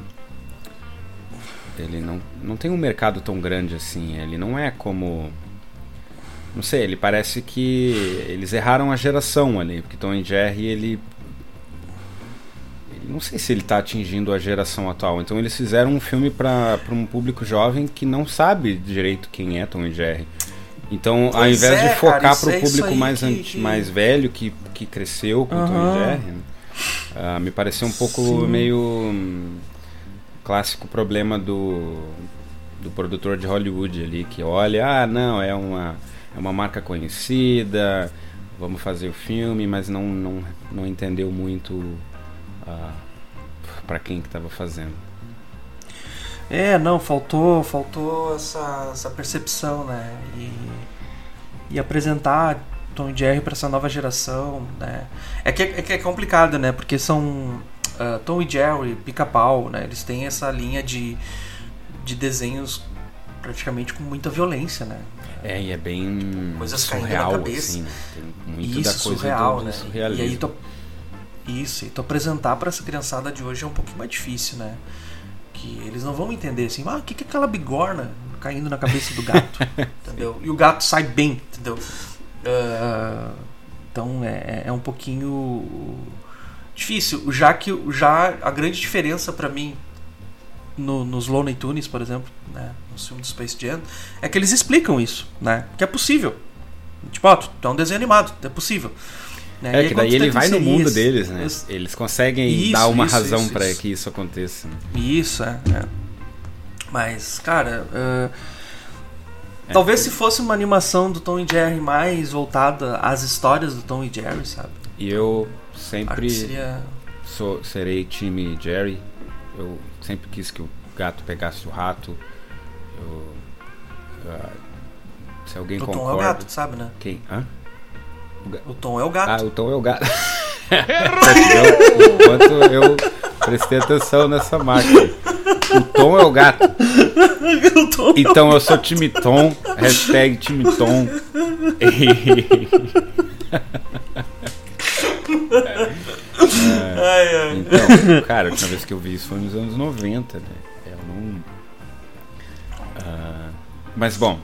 ele não, não tem um mercado tão grande assim. Ele não é como. Não sei, ele parece que eles erraram a geração ali. Porque Tom Jerry, ele. Não sei se ele está atingindo a geração atual. Então eles fizeram um filme para um público jovem que não sabe direito quem é Tom e Jerry. Então, pois ao invés é, de focar para o é público mais, que, que... mais velho, que, que cresceu com uhum. Tom e Jerry, uh, me pareceu um pouco Sim. meio hum, clássico problema do, do produtor de Hollywood ali, que olha, ah, não, é uma, é uma marca conhecida, vamos fazer o filme, mas não, não, não entendeu muito uh, para quem que estava fazendo. É, não, faltou, faltou essa, essa percepção, né? E, e apresentar Tom e Jerry para essa nova geração, né? É que é, que é complicado, né? Porque são uh, Tom e Jerry, Pica-Pau, né? Eles têm essa linha de, de desenhos praticamente com muita violência, né? É, e é bem Coisas surreal, na cabeça. assim, né? Tem muito Isso, da coisa surreal, do, do né? E aí tu, isso, e tu apresentar para essa criançada de hoje é um pouquinho mais difícil, né? Que eles não vão entender assim, ah, o que, que é aquela bigorna caindo na cabeça do gato, entendeu? E o gato sai bem, entendeu? Uh, então é, é um pouquinho difícil, já que já a grande diferença para mim no, nos Looney Tunes, por exemplo, né, no filme do Space Jam, é que eles explicam isso, né? Que é possível. Tipo, ó, tu é um desenho animado, é possível. Né? É, aí, que daí ele vai no mundo isso, deles, né? Isso, eles conseguem isso, dar uma razão para que isso aconteça. Né? Isso, é, é. Mas, cara, uh, é, talvez se fosse uma animação do Tom e Jerry mais voltada às histórias do Tom e Jerry, sabe? E eu sempre seria... sou, serei time Jerry. Eu sempre quis que o gato pegasse o rato. Eu, uh, se alguém o concorda. Tom é o gato, sabe, né? Quem? Hã? O, o Tom é o gato. Ah, o Tom é o gato. Enquanto eu prestei atenção nessa máquina. O Tom é o gato. O Tom então eu sou time Tom. Hashtag time Tom. ai, ai. Então, cara, a última vez que eu vi isso foi nos anos 90, né? Eu não. Uh, mas bom,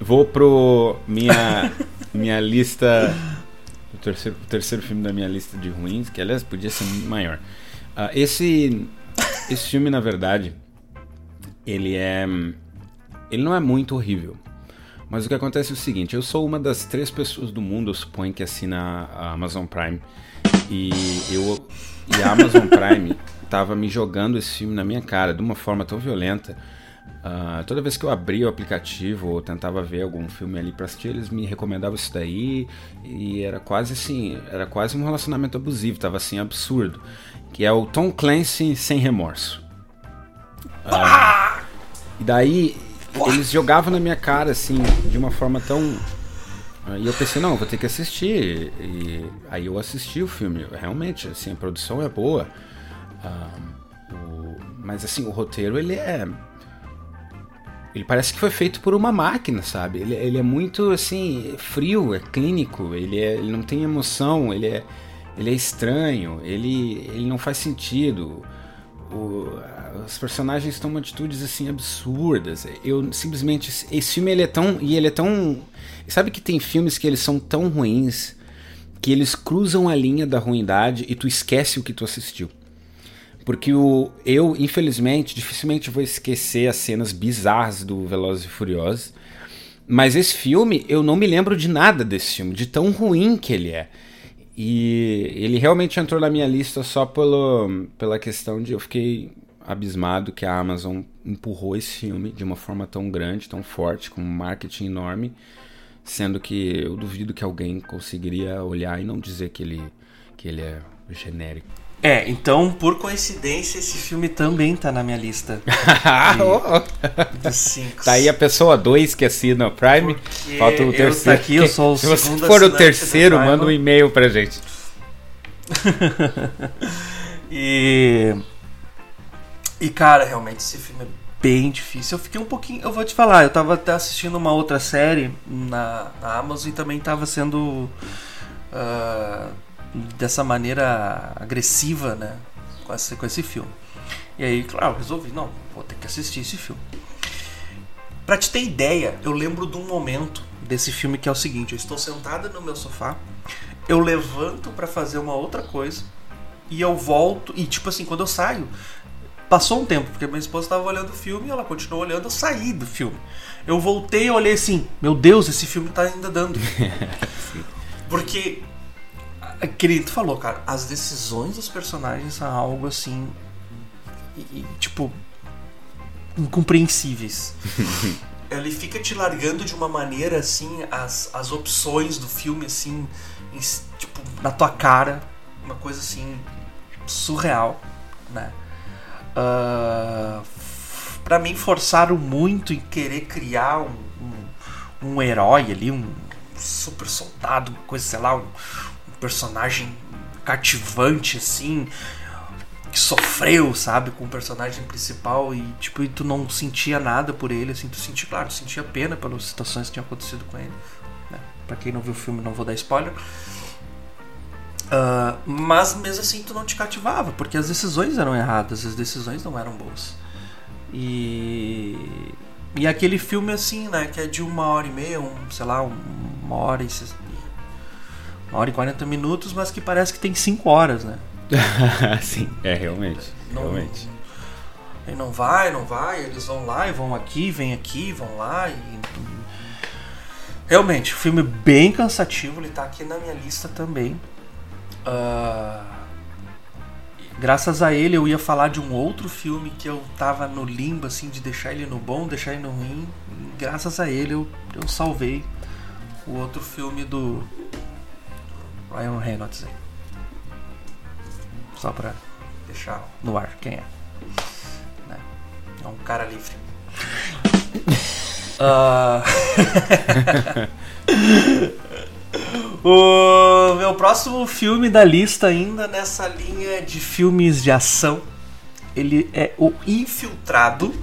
vou pro minha, minha lista. O terceiro, o terceiro filme da minha lista de ruins, que aliás podia ser maior. Uh, esse, esse filme, na verdade, ele é. Ele não é muito horrível. Mas o que acontece é o seguinte: eu sou uma das três pessoas do mundo, eu suponho, que assina a Amazon Prime. E eu e a Amazon Prime tava me jogando esse filme na minha cara de uma forma tão violenta. Uh, toda vez que eu abria o aplicativo ou tentava ver algum filme ali para assistir, eles me recomendavam isso daí e era quase assim, era quase um relacionamento abusivo, tava assim absurdo, que é o Tom Clancy sem remorso. Uh, e daí eles jogavam na minha cara assim de uma forma tão e eu pensei, não, vou ter que assistir. E aí eu assisti o filme. Realmente, assim, a produção é boa. Ah, o, mas assim, o roteiro ele é. Ele parece que foi feito por uma máquina, sabe? Ele, ele é muito assim, frio, é clínico, ele, é, ele não tem emoção, ele é, ele é estranho, ele, ele não faz sentido. O, os personagens tomam atitudes assim absurdas. Eu simplesmente esse filme ele é tão e ele é tão Sabe que tem filmes que eles são tão ruins que eles cruzam a linha da ruindade e tu esquece o que tu assistiu. Porque o, eu, infelizmente, dificilmente vou esquecer as cenas bizarras do Velozes e Furiosos. Mas esse filme, eu não me lembro de nada desse filme, de tão ruim que ele é. E ele realmente entrou na minha lista só pelo, pela questão de eu fiquei abismado que a Amazon empurrou esse filme de uma forma tão grande, tão forte, com um marketing enorme, sendo que eu duvido que alguém conseguiria olhar e não dizer que ele, que ele é genérico. É, então, por coincidência, esse filme também tá na minha lista. De, dos cinco. Tá aí a pessoa 2 que assina o Prime. Porque Falta o terceiro. Tá aqui, eu sou o Se você for o terceiro, manda um e-mail pra gente. e. E, cara, realmente esse filme é bem difícil. Eu fiquei um pouquinho. Eu vou te falar, eu tava até assistindo uma outra série na, na Amazon e também tava sendo. Uh, dessa maneira agressiva, né? Com esse, com esse filme. E aí, claro, resolvi, não, vou ter que assistir esse filme. Pra te ter ideia, eu lembro de um momento desse filme que é o seguinte: eu estou sentada no meu sofá, eu levanto para fazer uma outra coisa e eu volto. E tipo assim, quando eu saio, passou um tempo, porque minha esposa estava olhando o filme e ela continuou olhando, eu saí do filme. Eu voltei e olhei assim: meu Deus, esse filme tá ainda dando. porque Querido, tu falou, cara, as decisões dos personagens são algo assim. E, tipo. incompreensíveis. Ele fica te largando de uma maneira assim as, as opções do filme, assim, em, tipo, na tua cara. Uma coisa assim. surreal, né? Uh, para mim, forçaram muito em querer criar um, um, um herói ali, um super soldado, coisa, sei lá, um, personagem cativante, assim, que sofreu, sabe, com o personagem principal e, tipo, e tu não sentia nada por ele, assim, tu sentia, claro, tu sentia pena pelas situações que tinham acontecido com ele, né? Pra quem não viu o filme, não vou dar spoiler. Uh, mas mesmo assim tu não te cativava, porque as decisões eram erradas, as decisões não eram boas. E. E aquele filme assim, né, que é de uma hora e meia, um, sei lá, uma hora e uma hora e 40 minutos, mas que parece que tem 5 horas, né? Sim, é realmente. Não, realmente. E não vai, não vai, eles vão lá e vão aqui, vêm aqui, vão lá e. Realmente, filme bem cansativo, ele tá aqui na minha lista também. Uh... Graças a ele eu ia falar de um outro filme que eu tava no limbo, assim, de deixar ele no bom, deixar ele no ruim. Graças a ele eu, eu salvei o outro filme do, Ryan Reynolds aí. Só pra deixar no ar quem é. Né? É um cara livre. uh... o meu próximo filme da lista, ainda nessa linha de filmes de ação, ele é O Infiltrado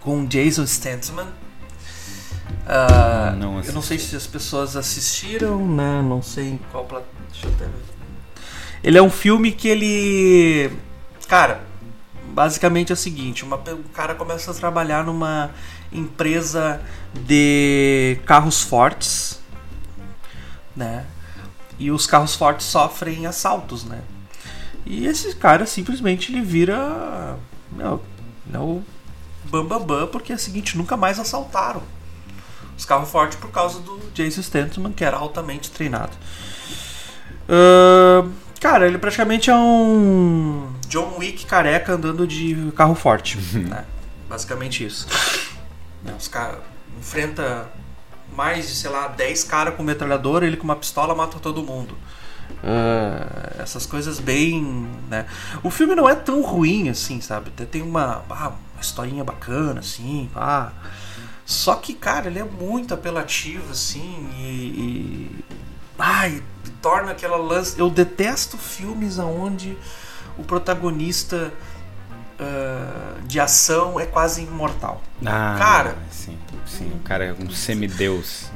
com Jason Statham Uh, não eu não sei se as pessoas assistiram, né? Não sei em qual plataforma. Ele é um filme que ele. Cara, basicamente é o seguinte: uma, o cara começa a trabalhar numa empresa de carros fortes, né? E os carros fortes sofrem assaltos, né? E esse cara simplesmente ele vira. Meu, é o bambambam, bam, bam, porque é o seguinte: nunca mais assaltaram os carros fortes por causa do Jason Statham, que era altamente treinado. Uh, cara, ele praticamente é um John Wick careca andando de carro forte. Né? Basicamente isso. Os caras enfrenta mais de, sei lá, 10 caras com metralhadora, ele com uma pistola mata todo mundo. Uh, essas coisas bem. Né? O filme não é tão ruim assim, sabe? Até tem uma, ah, uma historinha bacana, assim. Ah, só que, cara, ele é muito apelativo, assim, e. e... Ai, torna aquela lance. Eu detesto filmes onde o protagonista uh, de ação é quase imortal. Ah, cara. Sim, sim, o cara é um semideus.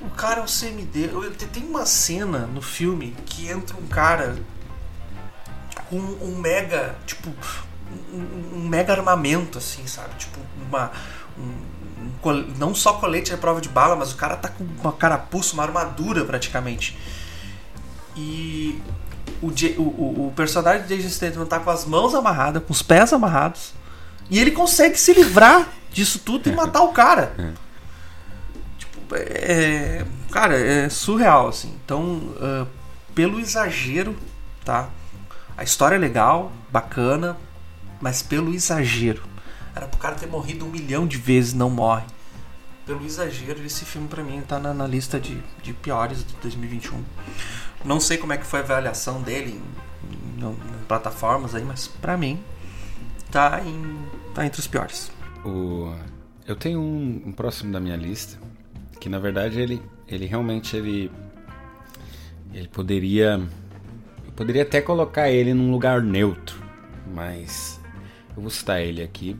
O cara é um semideus. Tem uma cena no filme que entra um cara com um mega. Tipo. Um, mega armamento, assim, sabe? Tipo, uma. Um, não só colete à prova de bala, mas o cara tá com uma carapuça, uma armadura praticamente. E o, o, o personagem de Jason Statham tá com as mãos amarradas, com os pés amarrados, e ele consegue se livrar disso tudo e matar o cara. É. Tipo, é, cara, é surreal, assim. Então, uh, pelo exagero, tá? A história é legal, bacana, mas pelo exagero. Era pro cara ter morrido um milhão de vezes, não morre. Pelo exagero, esse filme pra mim tá na, na lista de, de piores de 2021. Não sei como é que foi a avaliação dele em, em, em plataformas aí, mas pra mim tá, em, tá entre os piores. O, eu tenho um, um, próximo da minha lista que na verdade ele, ele realmente ele, ele poderia eu poderia até colocar ele num lugar neutro, mas eu vou citar ele aqui,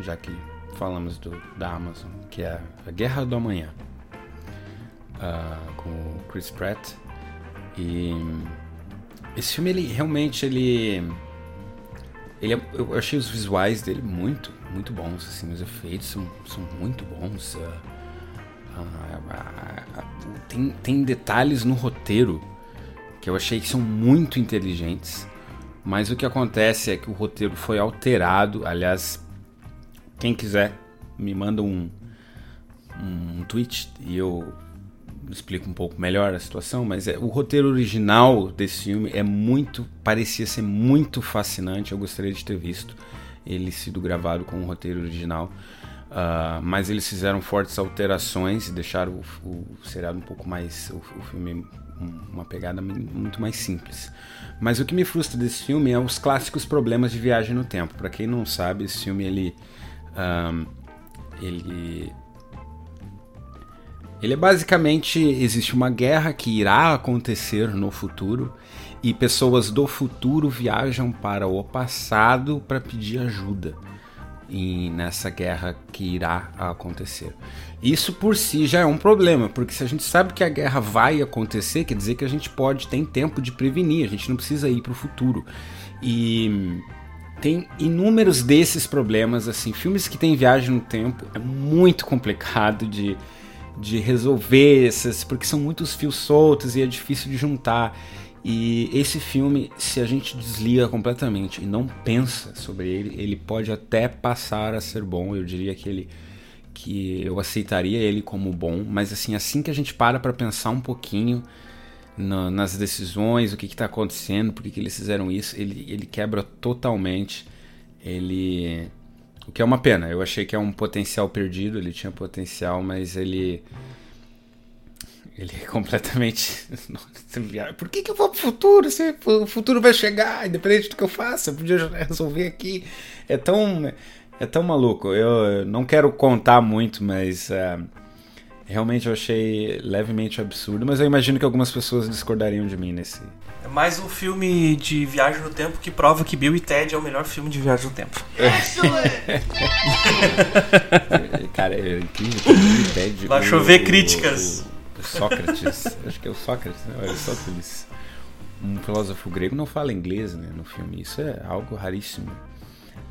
já que falamos do, da Amazon, que é A Guerra do Amanhã, uh, com o Chris Pratt. E esse filme ele realmente ele ele é, eu achei os visuais dele muito muito bons assim os efeitos são, são muito bons uh, uh, tem, tem detalhes no roteiro que eu achei que são muito inteligentes mas o que acontece é que o roteiro foi alterado aliás quem quiser me manda um um tweet e eu explico um pouco melhor a situação, mas é, o roteiro original desse filme é muito, parecia ser muito fascinante. Eu gostaria de ter visto ele sido gravado com o roteiro original. Uh, mas eles fizeram fortes alterações e deixaram o, o, seriado um pouco mais. O, o, filme uma pegada muito mais simples. Mas o que me frustra desse filme é os clássicos problemas de viagem no tempo. Para quem não sabe, esse filme ele. Um, ele ele é basicamente existe uma guerra que irá acontecer no futuro e pessoas do futuro viajam para o passado para pedir ajuda em, nessa guerra que irá acontecer. Isso por si já é um problema, porque se a gente sabe que a guerra vai acontecer, quer dizer que a gente pode, tem tempo de prevenir, a gente não precisa ir para o futuro. E tem inúmeros desses problemas, assim, filmes que têm viagem no tempo é muito complicado de de resolver essas, porque são muitos fios soltos e é difícil de juntar. E esse filme, se a gente desliga completamente e não pensa sobre ele, ele pode até passar a ser bom. Eu diria que ele que eu aceitaria ele como bom, mas assim, assim que a gente para para pensar um pouquinho na, nas decisões, o que está acontecendo, por que, que eles fizeram isso, ele, ele quebra totalmente. Ele que é uma pena. Eu achei que é um potencial perdido, ele tinha potencial, mas ele. Ele é completamente. Por que, que eu vou pro futuro? Se o futuro vai chegar, independente do que eu faça, eu podia resolver aqui. É tão. É tão maluco. Eu não quero contar muito, mas. Uh, realmente eu achei levemente absurdo, mas eu imagino que algumas pessoas discordariam de mim nesse, é mais um filme de viagem no tempo que prova que Bill e Ted é o melhor filme de viagem no tempo. Cara, é incrível. Bill e Ted. Vai chover o, críticas. O, o, Sócrates, acho que é o Sócrates, né? Aristóteles. Um filósofo grego não fala inglês né, no filme. Isso é algo raríssimo.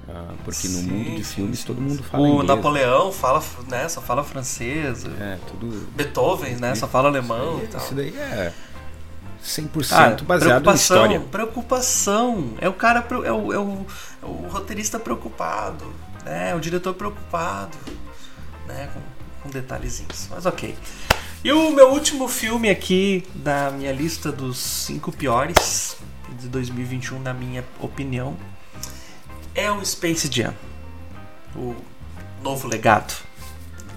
Uh, porque sim, no mundo de filmes sim. todo mundo fala o inglês. O Napoleão fala, né, só fala francês. É, tudo. Beethoven, né, só fala alemão isso e tal. Isso daí é 100% ah, baseado na história. Preocupação. É o cara, é o, é o, é o roteirista preocupado, né? É o diretor preocupado, né? Com, com detalhezinhos. Mas ok. E o meu último filme aqui da minha lista dos cinco piores de 2021, na minha opinião, é o Space Jam. O novo legado.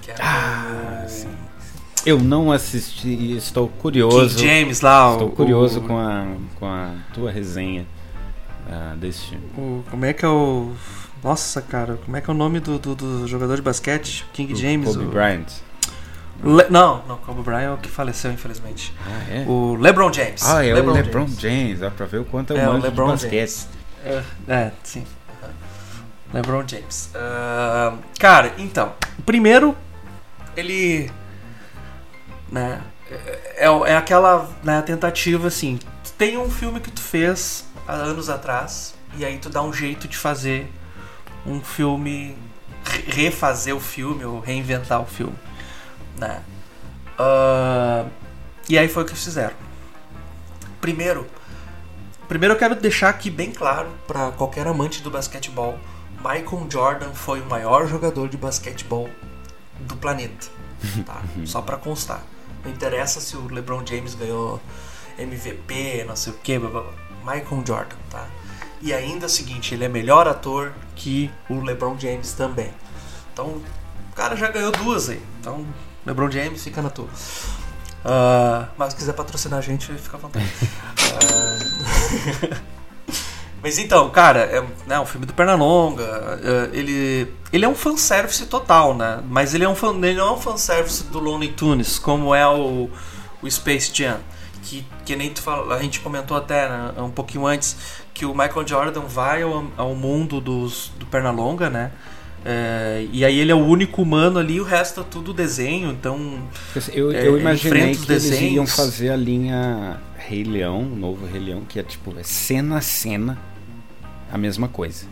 Que é ah, o... sim eu não assisti e estou curioso. King James lá. Estou o, curioso o, com, a, com a tua resenha uh, desse filme. O, como é que é o. Nossa, cara, como é que é o nome do, do, do jogador de basquete? King o James. Kobe Bryant. Le... Não, não, Kobe Bryant é o que faleceu, infelizmente. Ah, é? O LeBron James. Ah, é LeBron o LeBron James. James. Dá pra ver o quanto é, é o de basquete. É, é, sim. LeBron James. Uh, cara, então, primeiro, ele né? É, é aquela né, tentativa assim. Tem um filme que tu fez há anos atrás e aí tu dá um jeito de fazer um filme, refazer o filme ou reinventar o filme, né? Uh, e aí foi o que fizeram. Primeiro, primeiro eu quero deixar aqui bem claro para qualquer amante do basquetebol, Michael Jordan foi o maior jogador de basquetebol do planeta, tá? Só para constar. Não interessa se o LeBron James ganhou MVP, não sei o que, Michael Jordan, tá? E ainda é o seguinte, ele é melhor ator que o LeBron James também. Então, o cara já ganhou duas aí. Então, LeBron James fica na tua. Uh, mas se quiser patrocinar a gente, fica à vontade. uh, mas então, cara, é né, um filme do Pernalonga. Uh, ele, ele é um fanservice total, né? Mas ele, é um fan, ele não é um fanservice do Looney Tunes, como é o, o Space Jam. Que, que nem tu fala, a gente comentou até né, um pouquinho antes que o Michael Jordan vai ao, ao mundo dos, do Pernalonga, né? É, e aí ele é o único humano ali, o resto é tudo desenho, então. Eu, é, eu imaginei que desenhos. eles iam fazer a linha Rei Leão, o novo Rei Leão, que é tipo é cena a cena a mesma coisa.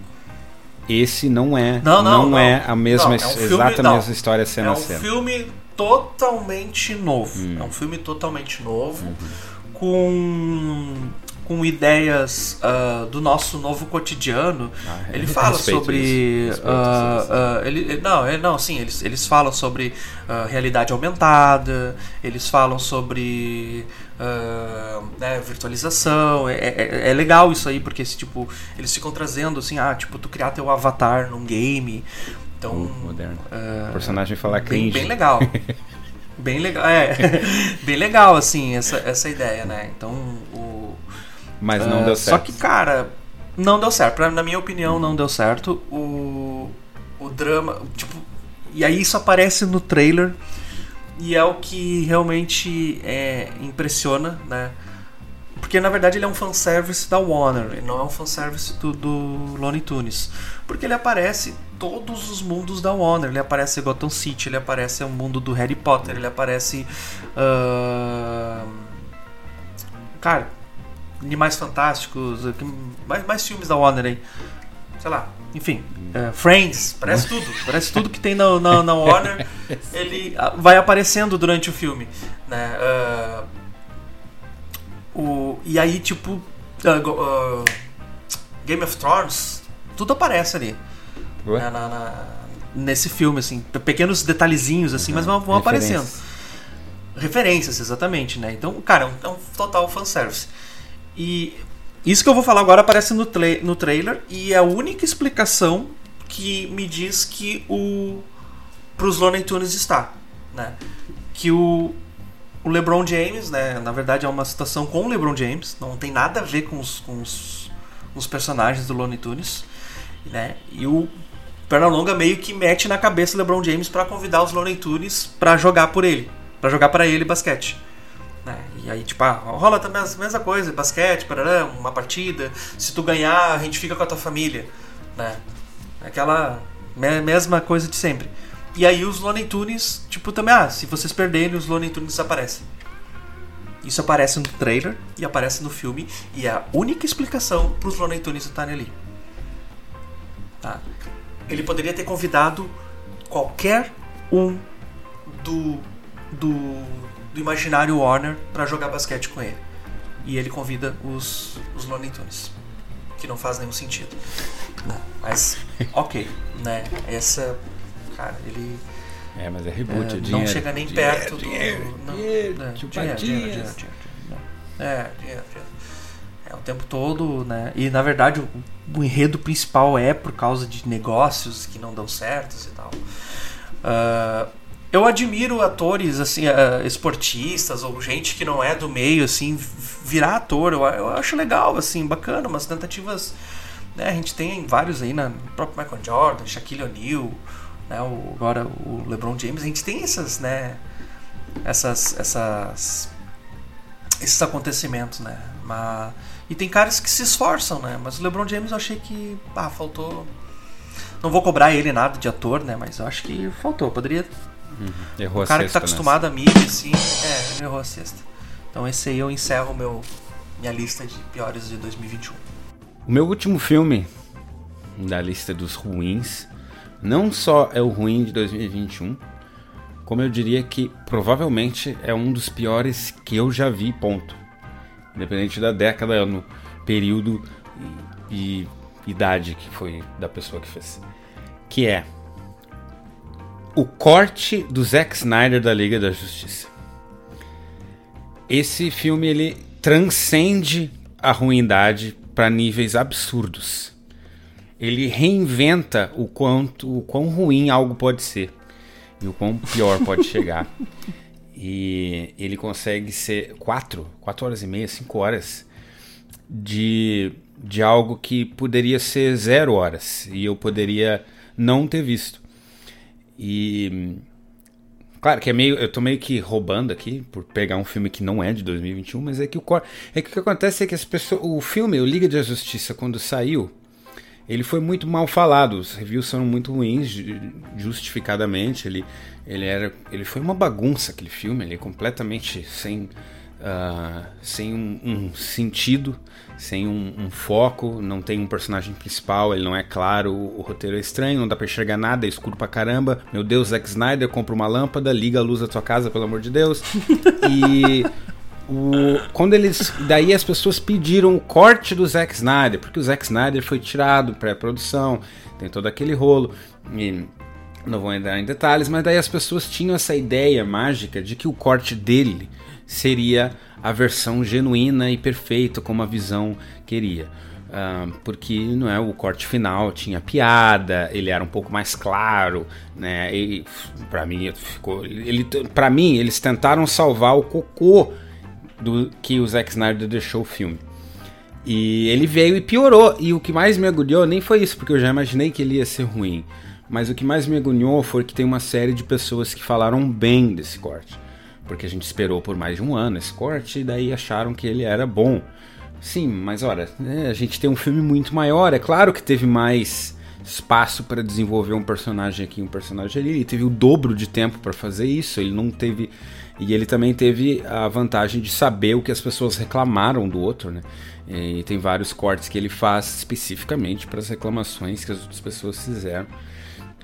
Esse não é, não, não, não, é a mesma, não, é um filme, exata mesma história cena a cena. É um filme totalmente novo. Hum. É um filme totalmente novo, uhum. com com ideias uh, do nosso novo cotidiano. Ah, ele fala sobre. Uh, uh, ele, não, ele, não, sim, eles, eles falam sobre realidade aumentada, eles falam sobre né, virtualização. É, é, é, legal isso aí, porque esse, tipo, eles ficam trazendo assim, ah, tipo, tu criar teu avatar num game. Então. Uh, moderno. o personagem falar cringe. Bem, bem legal. bem legal, é. bem legal, assim, essa, essa ideia, né? Então, mas não uh, deu certo. Só que, cara, não deu certo. Pra, na minha opinião, não deu certo. O, o drama. Tipo, e aí isso aparece no trailer. E é o que realmente é, impressiona, né? Porque na verdade ele é um fanservice da Warner, ele não é um fanservice do, do Looney Tunes. Porque ele aparece em todos os mundos da Warner. Ele aparece em Gotham City, ele aparece no mundo do Harry Potter, ele aparece. Uh... Cara, Animais Fantásticos, mais, mais filmes da Warner aí. Sei lá, enfim, uh, Friends, parece tudo. Parece tudo que tem na, na, na Warner, ele ah, vai aparecendo durante o filme. Né? Uh, o, e aí, tipo, uh, Game of Thrones, tudo aparece ali. Né, na, na, nesse filme, assim. Pequenos detalhezinhos, assim, uhum. mas vão, vão aparecendo. Referências, exatamente, né? Então, cara, é um, é um total fanservice. E isso que eu vou falar agora aparece no, no trailer e é a única explicação que me diz que o pros Looney Tunes está, né? Que o, o LeBron James, né? Na verdade é uma situação com o LeBron James, não tem nada a ver com os, com os, os personagens do Looney Tunes, né? E o Pernalonga meio que mete na cabeça o LeBron James para convidar os Looney Tunes para jogar por ele, para jogar para ele basquete. Né? E aí, tipo, ah, rola também a mesma coisa, basquete, parará, uma partida. Se tu ganhar, a gente fica com a tua família. Né? Aquela mesma coisa de sempre. E aí os Looney Tunes, tipo, também, ah, se vocês perderem, os Looney Tunes desaparecem. Isso aparece no trailer e aparece no filme, e é a única explicação para os Looney Tunes estarem ali. Tá? Ele poderia ter convidado qualquer um do, do do imaginário Warner para jogar basquete com ele. E ele convida os, os Looney Tunes, que não faz nenhum sentido. Não, mas, ok, né? Essa, cara, ele. É, mas é reboot, é, é dinheiro. Não chega nem dinheiro, perto dinheiro, do. Não, dinheiro, né, dinheiro, dinheiro, dinheiro, dinheiro, É, dinheiro, dinheiro. É o tempo todo, né? E na verdade o, o enredo principal é por causa de negócios que não dão certo e tal. Uh, eu admiro atores, assim, uh, esportistas ou gente que não é do meio, assim, virar ator. Eu, eu acho legal, assim, bacana, umas tentativas. Né, a gente tem vários aí, na, próprio Michael Jordan, Shaquille O'Neal, né, o, agora o LeBron James. A gente tem essas, né, essas, essas, esses acontecimentos, né. Mas, e tem caras que se esforçam, né, mas o LeBron James eu achei que, ah, faltou. Não vou cobrar ele nada de ator, né, mas eu acho que faltou. Poderia Uhum. O cara que tá acostumado nessa. a mídia, assim, é, ele errou a sexta. Então esse aí eu encerro meu, minha lista de piores de 2021. O meu último filme da lista dos ruins não só é o ruim de 2021, como eu diria que provavelmente é um dos piores que eu já vi, ponto. Independente da década, não, período e, e idade que foi da pessoa que fez. Que é o corte do Zack Snyder da Liga da Justiça. Esse filme ele transcende a ruindade para níveis absurdos. Ele reinventa o quanto o quão ruim algo pode ser e o quão pior pode chegar. E ele consegue ser quatro, quatro horas e meia, cinco horas de, de algo que poderia ser zero horas e eu poderia não ter visto. E claro que é meio, eu tô meio que roubando aqui por pegar um filme que não é de 2021, mas é que o é que o que acontece é que as pessoas, o filme, o Liga da Justiça quando saiu, ele foi muito mal falado, os reviews são muito ruins, justificadamente. Ele, ele, era, ele foi uma bagunça aquele filme, ele é completamente sem, uh, sem um, um, sentido, sem um, um, foco, não tem um personagem principal, ele não é claro, o, o, roteiro é estranho, não dá pra enxergar nada, é escuro pra caramba. Meu Deus, Zack Snyder, compra uma lâmpada, liga a luz da tua casa, pelo amor de Deus. E o, quando eles. Daí as pessoas pediram o corte do Zack Snyder, porque o Zack Snyder foi tirado pré-produção, tem todo aquele rolo. E não vou entrar em detalhes, mas daí as pessoas tinham essa ideia mágica de que o corte dele seria a versão genuína e perfeita como a visão queria. Uh, porque não é o corte final tinha piada, ele era um pouco mais claro, né? Para mim ficou, ele para mim eles tentaram salvar o cocô do que o Zack Snyder deixou o filme. E ele veio e piorou. E o que mais me agulhou nem foi isso, porque eu já imaginei que ele ia ser ruim. Mas o que mais me agulhou foi que tem uma série de pessoas que falaram bem desse corte. Porque a gente esperou por mais de um ano esse corte e daí acharam que ele era bom. Sim, mas olha, né, a gente tem um filme muito maior. É claro que teve mais espaço para desenvolver um personagem aqui, um personagem ali. Ele teve o dobro de tempo para fazer isso. Ele não teve e ele também teve a vantagem de saber o que as pessoas reclamaram do outro, né? E tem vários cortes que ele faz especificamente para as reclamações que as outras pessoas fizeram.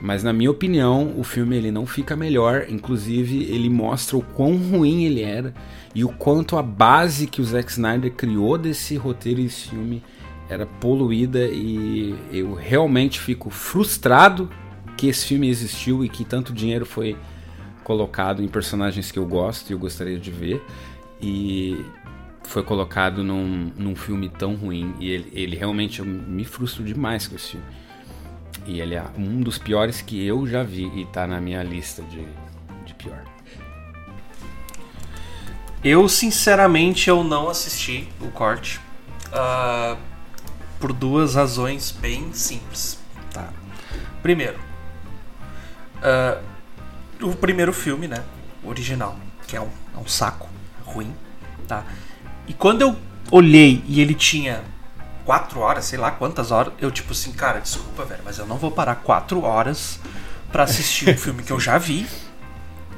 Mas na minha opinião, o filme ele não fica melhor, inclusive ele mostra o quão ruim ele era e o quanto a base que o Zack Snyder criou desse roteiro e desse filme era poluída e eu realmente fico frustrado que esse filme existiu e que tanto dinheiro foi colocado em personagens que eu gosto e eu gostaria de ver. E foi colocado num, num filme tão ruim. E ele, ele realmente eu me frustro demais com esse filme. E ele é um dos piores que eu já vi e tá na minha lista de, de pior. Eu, sinceramente, eu não assisti o corte. Uh, por duas razões bem simples. Tá. Primeiro, uh, o primeiro filme, né? O original, que é um, é um saco ruim, tá? E quando eu olhei e ele tinha quatro horas, sei lá quantas horas, eu tipo assim, cara, desculpa, velho, mas eu não vou parar quatro horas para assistir um filme que eu já vi,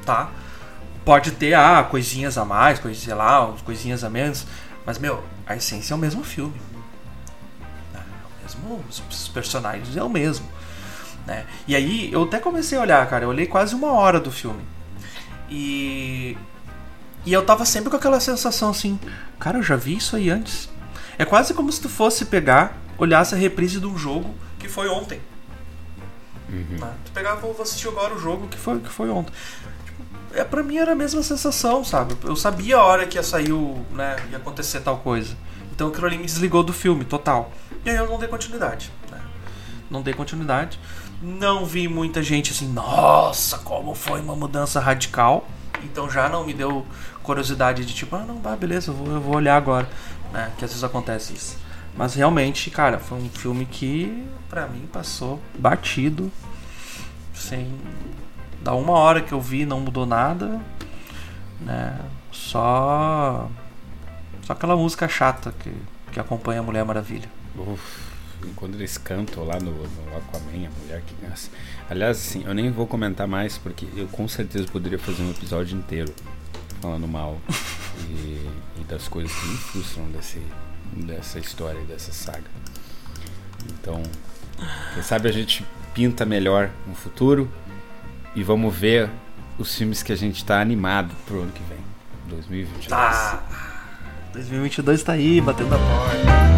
tá? Pode ter, ah, coisinhas a mais, coisinhas, sei lá, coisinhas a menos, mas, meu, a essência é o mesmo filme. É o mesmo, os personagens é o mesmo. Né? E aí eu até comecei a olhar, cara, eu olhei quase uma hora do filme. E. E eu tava sempre com aquela sensação assim, cara, eu já vi isso aí antes. É quase como se tu fosse pegar, olhasse a reprise de um jogo que foi ontem. Uhum. Né? Tu pegava, vou assistir agora o jogo que foi, que foi ontem. Tipo, é, pra mim era a mesma sensação, sabe? Eu sabia a hora que ia sair o. né, ia acontecer tal coisa. Então aquilo ali me desligou do filme, total. E aí eu não dei continuidade. Né? Não dei continuidade. Não vi muita gente assim, nossa, como foi uma mudança radical. Então já não me deu curiosidade de tipo, ah, não, bah, beleza, eu vou, eu vou olhar agora. Né? Que às vezes acontece isso. Mas realmente, cara, foi um filme que pra mim passou batido. Sem. Da uma hora que eu vi, não mudou nada. Né? Só. Só aquela música chata que, que acompanha a Mulher Maravilha. Uf quando eles cantam lá no, no Aquaman, a mulher que dança. Aliás, assim, eu nem vou comentar mais porque eu com certeza poderia fazer um episódio inteiro falando mal e, e, das coisas que me frustram desse, dessa história e dessa saga. Então, quem sabe a gente pinta melhor no futuro e vamos ver os filmes que a gente está animado pro ano que vem, 2022. Ah. 2022 tá aí, batendo a porta.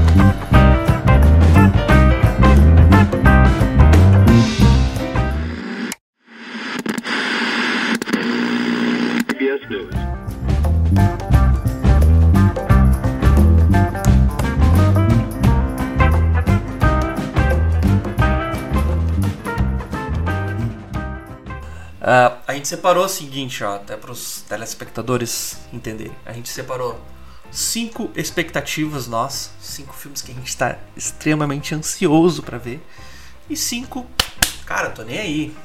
Uh, a gente separou o seguinte, ó, até para os telespectadores entenderem. A gente separou cinco expectativas nossas, cinco filmes que a gente está extremamente ansioso para ver e cinco, cara, tô nem aí.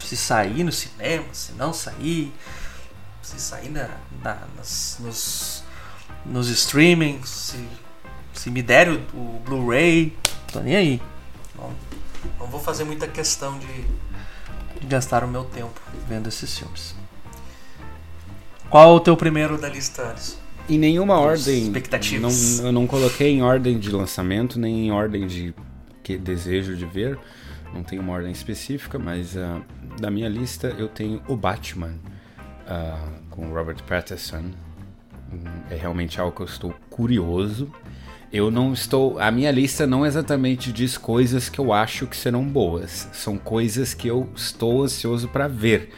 Se sair no cinema, se não sair, se sair na, na nas, nos, nos streamings, se, se me der o, o Blu-ray, tô nem aí. Não vou fazer muita questão de gastar o meu tempo vendo esses filmes. Qual o teu primeiro da lista, Alisson? Em nenhuma ordem. Expectativas. Não, eu não coloquei em ordem de lançamento, nem em ordem de que desejo de ver. Não tenho uma ordem específica, mas uh, da minha lista eu tenho o Batman uh, com Robert Pattinson. Um, é realmente algo que eu estou curioso. Eu não estou. A minha lista não exatamente diz coisas que eu acho que serão boas. São coisas que eu estou ansioso para ver.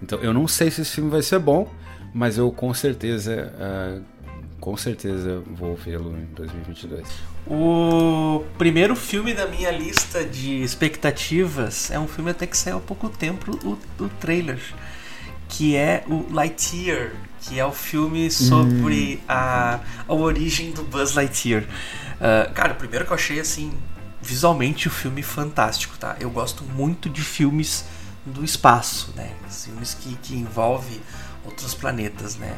Então eu não sei se esse filme vai ser bom, mas eu com certeza. Uh, com certeza vou vê-lo em 2022. O primeiro filme da minha lista de expectativas é um filme até que saiu há pouco tempo o, o trailer, que é o Lightyear, que é o filme sobre hum. a, a origem do Buzz Lightyear. Uh, cara, primeiro que eu achei assim, visualmente o filme fantástico, tá? Eu gosto muito de filmes do espaço, né? Filmes que, que envolvem outros planetas, né?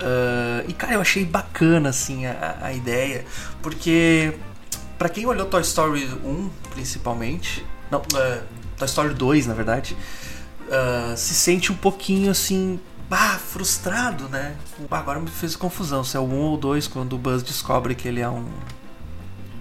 Uh, e cara, eu achei bacana assim a, a ideia, porque para quem olhou Toy Story 1, principalmente, não, uh, Toy Story 2, na verdade, se sente um pouquinho assim bah, frustrado, né? Agora me fez confusão se é o 1 ou 2 quando o Buzz descobre que ele é um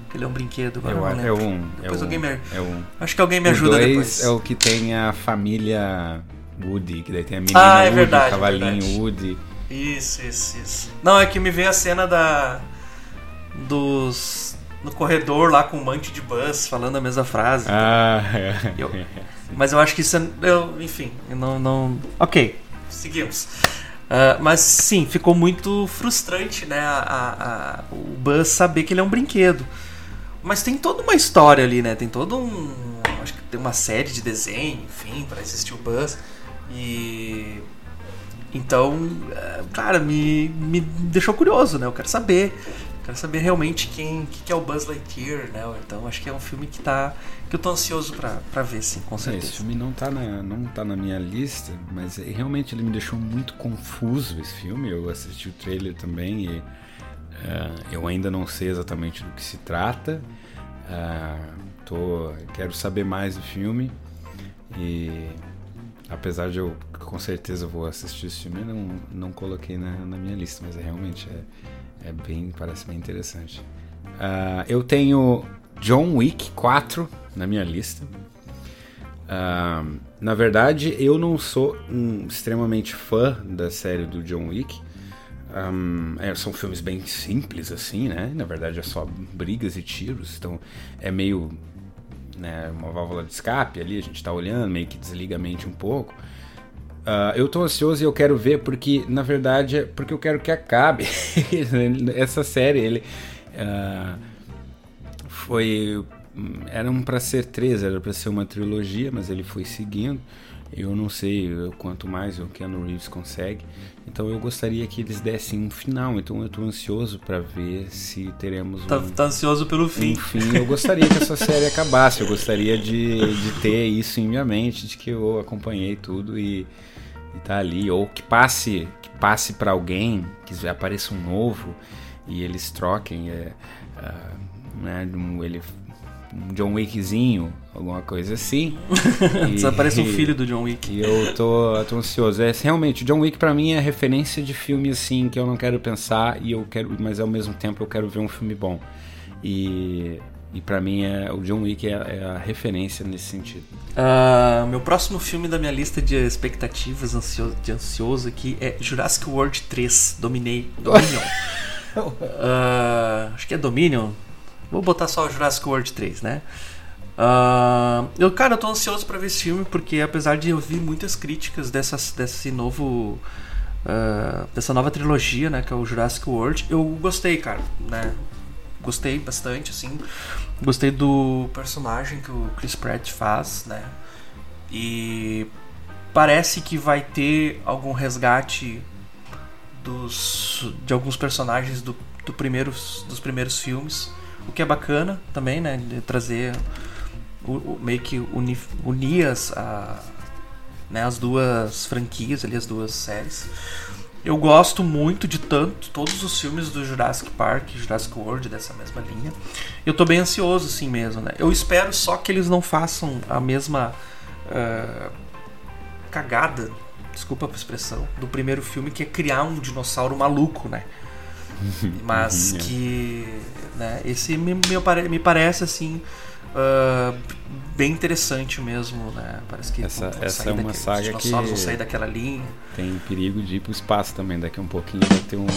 que ele é um brinquedo. Agora eu, não é um. Depois é alguém me... é um. Acho que alguém me ajuda o dois depois. é o que tem a família Woody, que daí tem a menina ah, é Woody, verdade, o é cavalinho verdade. Woody. Isso, isso, isso. Não, é que me veio a cena da. dos. no corredor lá com um monte de Buzz falando a mesma frase. Ah, é. Eu- Mas eu acho que isso é. Eu, enfim, eu não, não. Ok, seguimos. Ah, mas sim, ficou muito frustrante, né? a- a- o Buzz saber que ele é um brinquedo. Mas tem toda uma história ali, né? Tem todo um. Acho que tem uma série de desenho, enfim, para existir o Buzz. E. Então, eh, cara, me, me deixou curioso, né? Eu quero saber. Quero saber realmente quem que, que é o Buzz Lightyear, né? Então acho que é um filme que tá. que eu tô ansioso pra ver, sim, com É, Esse certeza. filme não tá, na, não tá na minha lista, mas é- realmente ele me deixou muito confuso esse filme. Eu assisti o trailer também e eh, eu ainda não sei exatamente do que se trata. Ah, tô, quero saber mais do filme e apesar de eu com certeza vou assistir esse filme, não, não coloquei na, na minha lista, mas é, realmente é, é bem, parece bem interessante. Ah, eu tenho John Wick 4 na minha lista. Ah, na verdade, eu não sou um extremamente fã da série do John Wick. Um, é, são filmes bem simples, assim, né? Na verdade, é só brigas e tiros. Então, é meio né, uma válvula de escape ali. A gente tá olhando, meio que desliga a mente um pouco. Ah, eu tô ansioso e eu quero ver porque, na verdade, é porque eu quero que acabe. Essa série, ele. ah, foi. Eram para ser três, era para ser uma trilogia, mas ele foi seguindo. Eu não sei quanto mais o Keanu Reeves consegue. Então eu gostaria que eles dessem um final. Então eu tô ansioso para ver se teremos Tá, um, tá ansioso pelo fim. enfim, eu gostaria que essa série acabasse. Eu gostaria de, de ter isso em minha mente, de que eu acompanhei tudo e, e tá ali. Ou que passe, que passe para alguém, que apareça um novo e eles troquem. É, ah, né, um- ele, um John Wickzinho, alguma coisa assim. E- Desaparece um filho do John Wick. e eu tô, tô ansioso. É, realmente, John Wick pra mim é referência de filme assim que eu não quero pensar e eu quero, mas ao mesmo tempo eu quero ver um filme bom. E, e para mim é o John Wick é, é a referência nesse sentido. Ah, meu próximo filme da minha lista de expectativas ansio- de ansioso aqui é Jurassic World 3 Dominei Dominion. uh, acho que é Dominion. Vou botar só o Jurassic World 3, né? Uh, eu, cara, eu tô ansioso para ver esse filme porque apesar de eu ouvir muitas críticas dessas, desse novo uh, dessa nova trilogia, né, que é o Jurassic World, eu gostei, cara, né? Gostei bastante, assim. Gostei do personagem que o Chris Pratt faz, né? E parece que vai ter algum resgate dos de alguns personagens do, do primeiros, dos primeiros filmes, o que é bacana também, né? De trazer o, o, meio que unir, unir as, a, né, as duas franquias ali, as duas séries. Eu gosto muito de tanto todos os filmes do Jurassic Park, Jurassic World dessa mesma linha. Eu tô bem ansioso assim mesmo, né? Eu espero só que eles não façam a mesma uh, cagada, desculpa a expressão, do primeiro filme que é criar um dinossauro maluco, né? Mas uhum, é. que, né? Esse me, me, me parece assim uh, bem interessante mesmo, né? Parece que essa, essa é uma daquele, saga que vão sair daquela linha. Tem perigo de ir pro espaço também. Daqui a um pouquinho vai ter um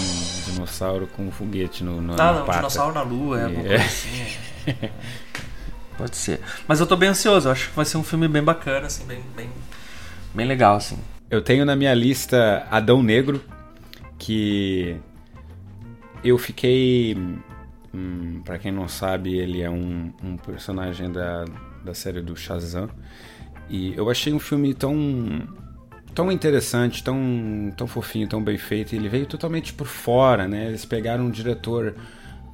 dinossauro com um foguete no, no Ah, não, um dinossauro na lua, é, é. assim. É. Pode ser. Mas eu tô bem ansioso, eu acho que vai ser um filme bem bacana, assim, bem, bem, bem legal, assim. Eu tenho na minha lista Adão Negro, que eu fiquei Hum, para quem não sabe, ele é um, um, personagem da, da série do Shazam. E eu achei um filme tão tão interessante, tão, tão fofinho, tão bem feito. Ele veio totalmente por fora, né? Eles pegaram um diretor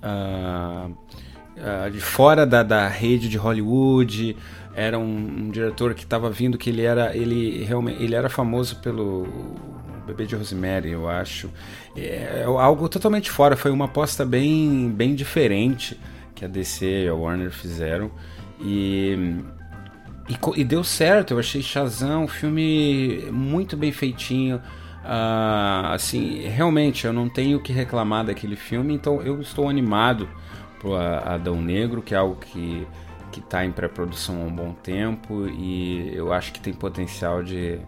uh, uh, de fora da, da rede de Hollywood. Era um, um diretor que estava vindo que ele era ele realmente ele era famoso pelo Bebê de Rosemary, eu acho. É, é algo totalmente fora, foi uma aposta bem, bem diferente que a DC e a Warner fizeram. E, e, e deu certo, eu achei Shazam um filme muito bem feitinho. Uh, assim, realmente eu não tenho o que reclamar daquele filme, então eu estou animado pro Adão Negro, que é algo que que está em pré-produção há um bom tempo e eu acho que tem potencial de,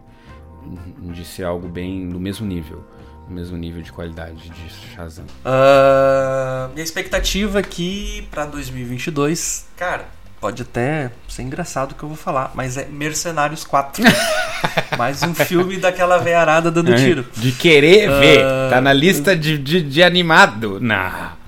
de ser algo bem no mesmo nível. No mesmo nível de qualidade de Shazam. Uh, minha expectativa aqui para 2022, cara, pode até ser engraçado o que eu vou falar, mas é Mercenários 4. Mais um filme daquela veiarada dando tiro. De querer uh, ver. Tá na lista de, de, de animado. Não.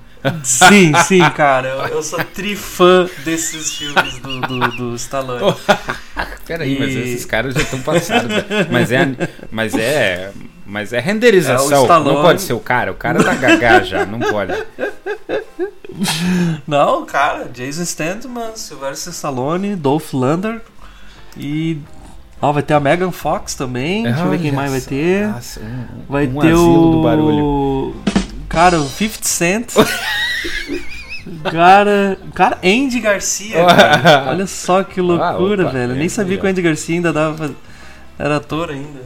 Sim, sim, cara. Eu, eu sou trifã desses filmes do, do, do Stallone. Peraí, e... mas esses caras já estão passados. Mas é, mas é, mas é renderização. É, Stallone... Não pode ser o cara. O cara tá gagá já, não pode. Não, cara. Jason Statham, Sylvester Stallone, Dolph Lundgren e Ó, vai ter a Megan Fox também. Deixa eu ver quem mais vai ter. Nossa, um, vai um ter o do barulho. Cara, o 50 Cent. Cara, cara, Andy Garcia, cara. Olha só que loucura, ah, opa, velho. Eu nem sabia que o Andy Garcia ainda dava. Era ator ainda.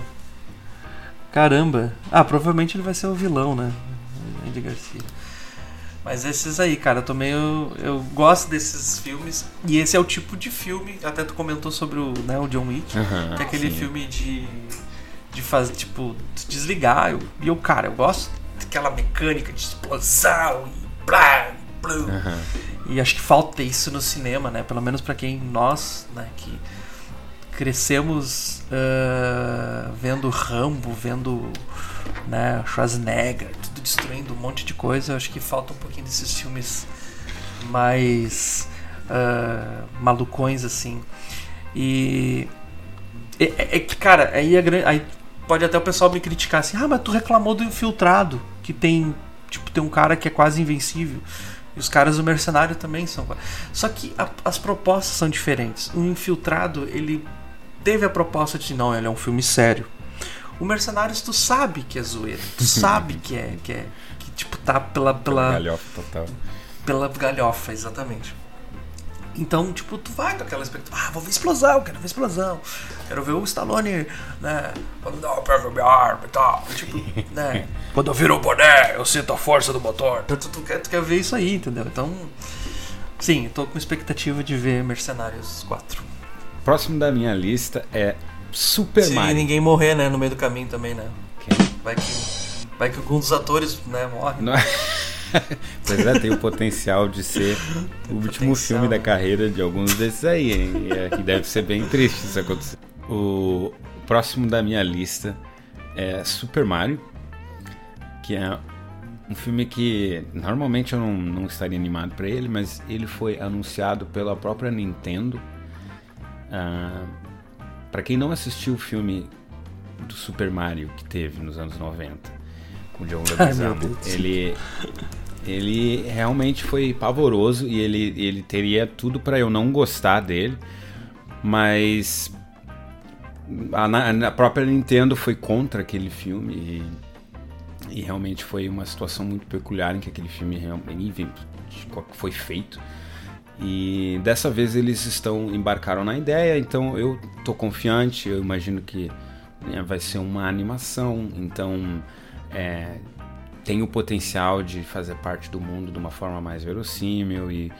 Caramba. Ah, provavelmente ele vai ser o vilão, né? Andy Garcia. Mas esses aí, cara, eu tô meio. Eu gosto desses filmes. E esse é o tipo de filme. Até tu comentou sobre o, né, o John Wick. que é aquele sim. filme de. De fazer, tipo, desligar. E eu, cara, eu gosto aquela mecânica de explosão e blá, blá. Uhum. E acho que falta isso no cinema, né? Pelo menos para quem nós, né, que crescemos uh, vendo Rambo, vendo né, Schwarzenegger, tudo destruindo um monte de coisa. Acho que falta um pouquinho desses filmes mais uh, malucões assim. E é, é, que, cara, aí, a, aí pode até o pessoal me criticar assim: ah, mas tu reclamou do infiltrado que tem, tipo, tem um cara que é quase invencível. E os caras do Mercenário também são. Só que a, as propostas são diferentes. O Infiltrado, ele teve a proposta de não, ele é um filme sério. O Mercenários, tu sabe que é zoeira. Tu sabe que é. Que é que, tipo, tá pela. Pela galhofa total. Pela galhofa, exatamente. Então, tipo, tu vai com aquela expectativa, ah, vou ver explosão, quero ver explosão. Quero ver o Stallone, né? Quando não, pega minha arma e tal. Tipo, né? Quando eu viro o boné, eu sinto a força do motor. Tu, tu, tu, quer, tu quer ver isso aí, entendeu? Então, sim, tô com expectativa de ver Mercenários 4. Próximo da minha lista é Super Se Mario. Se ninguém morrer, né, no meio do caminho também, né? Quem? Vai que, vai que algum dos atores, né, morre. Não é... pois é, tem o potencial de ser o último filme da né? carreira de alguns desses aí, hein? E, é, e deve ser bem triste isso acontecer. O próximo da minha lista é Super Mario, que é um filme que normalmente eu não, não estaria animado para ele, mas ele foi anunciado pela própria Nintendo. Ah, para quem não assistiu o filme do Super Mario que teve nos anos 90 com o John Leguizamo, ele ele realmente foi pavoroso e ele, ele teria tudo para eu não gostar dele, mas a, a, própria Nintendo foi contra aquele filme e, e, realmente foi uma situação muito peculiar em que aquele filme realmente foi feito. E dessa vez eles estão embarcaram na ideia, então eu tô confiante, eu imagino que né, vai ser uma animação, então é, tem o potencial de fazer parte do mundo de uma forma mais verossímil e,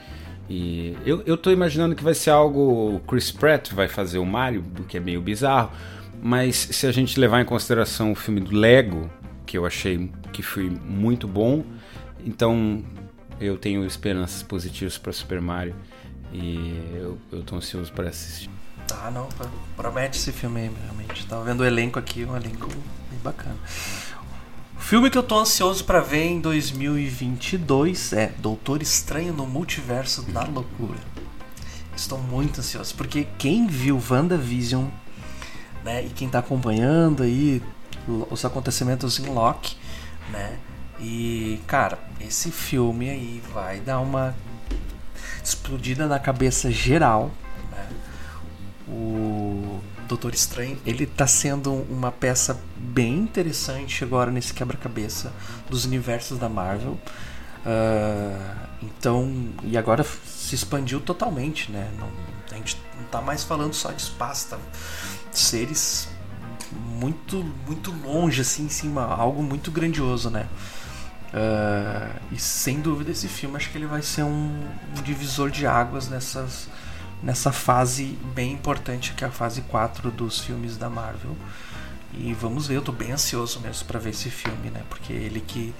e eu, eu tô imaginando que vai ser algo o Chris Pratt vai fazer o Mario, o que é meio bizarro, mas se a gente levar em consideração o filme do Lego, que eu achei que foi muito bom, então eu tenho esperanças positivas para Super Mario e eu, eu tô ansioso para assistir. Ah, não, promete esse filme aí, realmente. Tava vendo o elenco aqui, um elenco bem bacana. O filme que eu tô ansioso para ver em 2022 é Doutor Estranho no Multiverso da Loucura. Estou muito ansioso, porque quem viu WandaVision, né, e quem tá acompanhando aí os acontecimentos em Loki, né, e, cara, esse filme aí vai dar uma explodida na cabeça geral. Né? O Doutor Estranho, ele tá sendo uma peça bem interessante agora nesse quebra-cabeça dos universos da Marvel. Uh, então, e agora se expandiu totalmente, né? Não, a gente não tá mais falando só de espaço, tá? seres muito muito longe assim em cima, algo muito grandioso, né? Uh, e sem dúvida esse filme acho que ele vai ser um, um, divisor de águas nessas, nessa fase bem importante que é a fase 4 dos filmes da Marvel. E vamos ver, eu tô bem ansioso mesmo para ver esse filme, né? Porque ele que.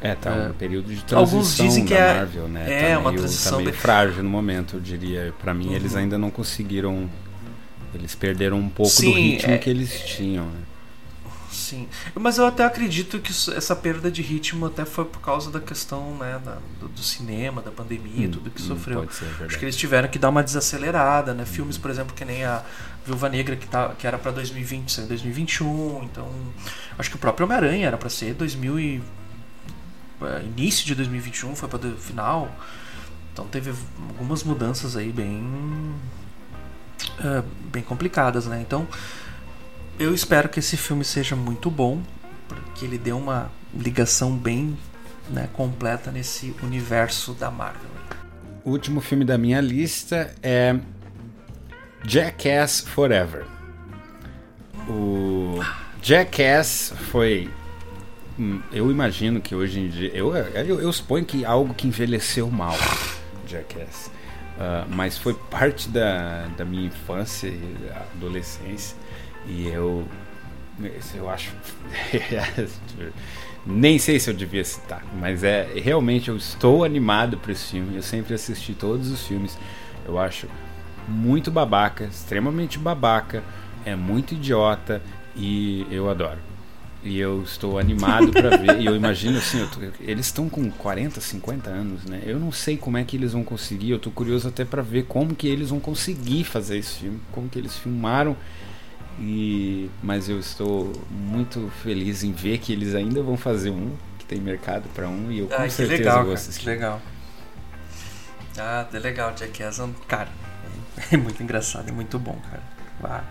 É, tá um uh, período de transição alguns dizem que da é, Marvel, né? É, tá meio, uma transição. Tá meio frágil no momento, eu diria. para mim, uhum. eles ainda não conseguiram. Eles perderam um pouco Sim, do ritmo é, que eles tinham, né? Sim, mas eu até acredito que essa perda de ritmo até foi por causa da questão né, da, do, do, cinema, da pandemia, hum, tudo que hum, sofreu. Ser, é Acho que eles tiveram que dar uma desacelerada, né? Filmes, por exemplo, que nem a Viúva Negra que, tá, que era para 2020, saiu em 2021. Então, acho que o próprio Homem-Aranha era para ser 2000 e, é, início de 2021, foi para o final. Então teve algumas mudanças aí bem é, bem complicadas, né? Então eu espero que esse filme seja muito bom, porque ele dê uma ligação bem né, completa nesse universo da Marvel. O último filme da minha lista é Jackass Forever. O Jackass foi. Hum, eu imagino que hoje em dia. Eu, eu, eu suponho que algo que envelheceu mal. Jackass. Uh, mas foi parte da, da minha infância e adolescência. E eu. Eu acho. Nem sei se eu devia citar, mas é realmente eu estou animado para esse filme. Eu sempre assisti todos os filmes. Eu acho muito babaca, extremamente babaca, é muito idiota e eu adoro. E eu estou animado para ver. E eu imagino assim, eu tô, eles estão com 40, 50 anos, né? Eu não sei como é que eles vão conseguir. Eu tô curioso até para ver como que eles vão conseguir fazer esse filme, como que eles filmaram e, mas eu estou muito feliz em ver que eles ainda vão fazer um, que tem mercado para um, e eu com certeza legal, vou assistir. Que legal. Ah, é legal, Jackass. Cara, é muito engraçado, é muito bom, cara.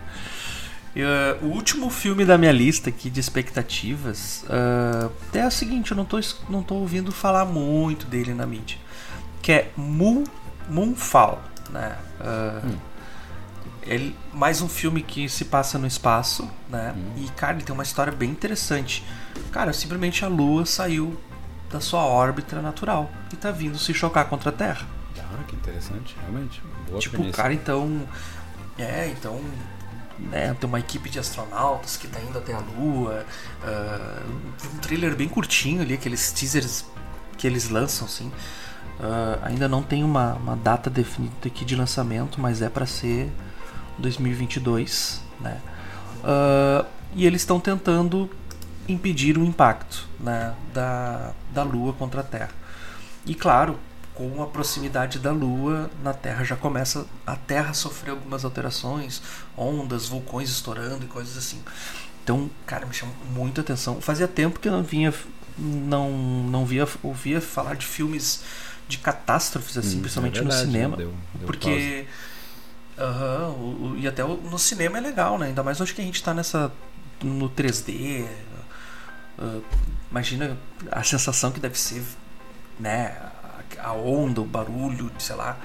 Uh, o último filme da minha lista aqui de expectativas uh, é o seguinte, eu não tô, não tô ouvindo falar muito dele na mídia. Que é Moon, Moonfall, né? Uh, hum ele, mais um filme que se passa no espaço, né? Hum. E, cara, ele tem uma história bem interessante. Cara, simplesmente a Lua saiu da sua órbita natural e tá vindo se chocar contra a Terra. Ah, que interessante, realmente. Boa tipo, premissa. cara, então. É, então. Né, tem uma equipe de astronautas que tá indo até a Lua. Uh, um trailer bem curtinho ali, aqueles teasers que eles lançam, sim. Uh, ainda não tem uma, uma, data definida aqui de lançamento, mas é para ser 2022, né? Uh, e eles estão tentando impedir o impacto né, da, da Lua contra a Terra. E claro, com a proximidade da Lua na Terra já começa a Terra sofrer algumas alterações, ondas, vulcões estourando e coisas assim. Então, cara, me chamou muita atenção. Fazia tempo que eu não vinha, não, não via, ouvia falar de filmes de catástrofes assim, hum, principalmente é verdade, no cinema, deu, deu porque uh -huh, e até no cinema é legal, né? Ainda mais hoje que a gente está nessa no 3D. Uh, imagina a sensação que deve ser, né? A onda, o barulho, sei lá,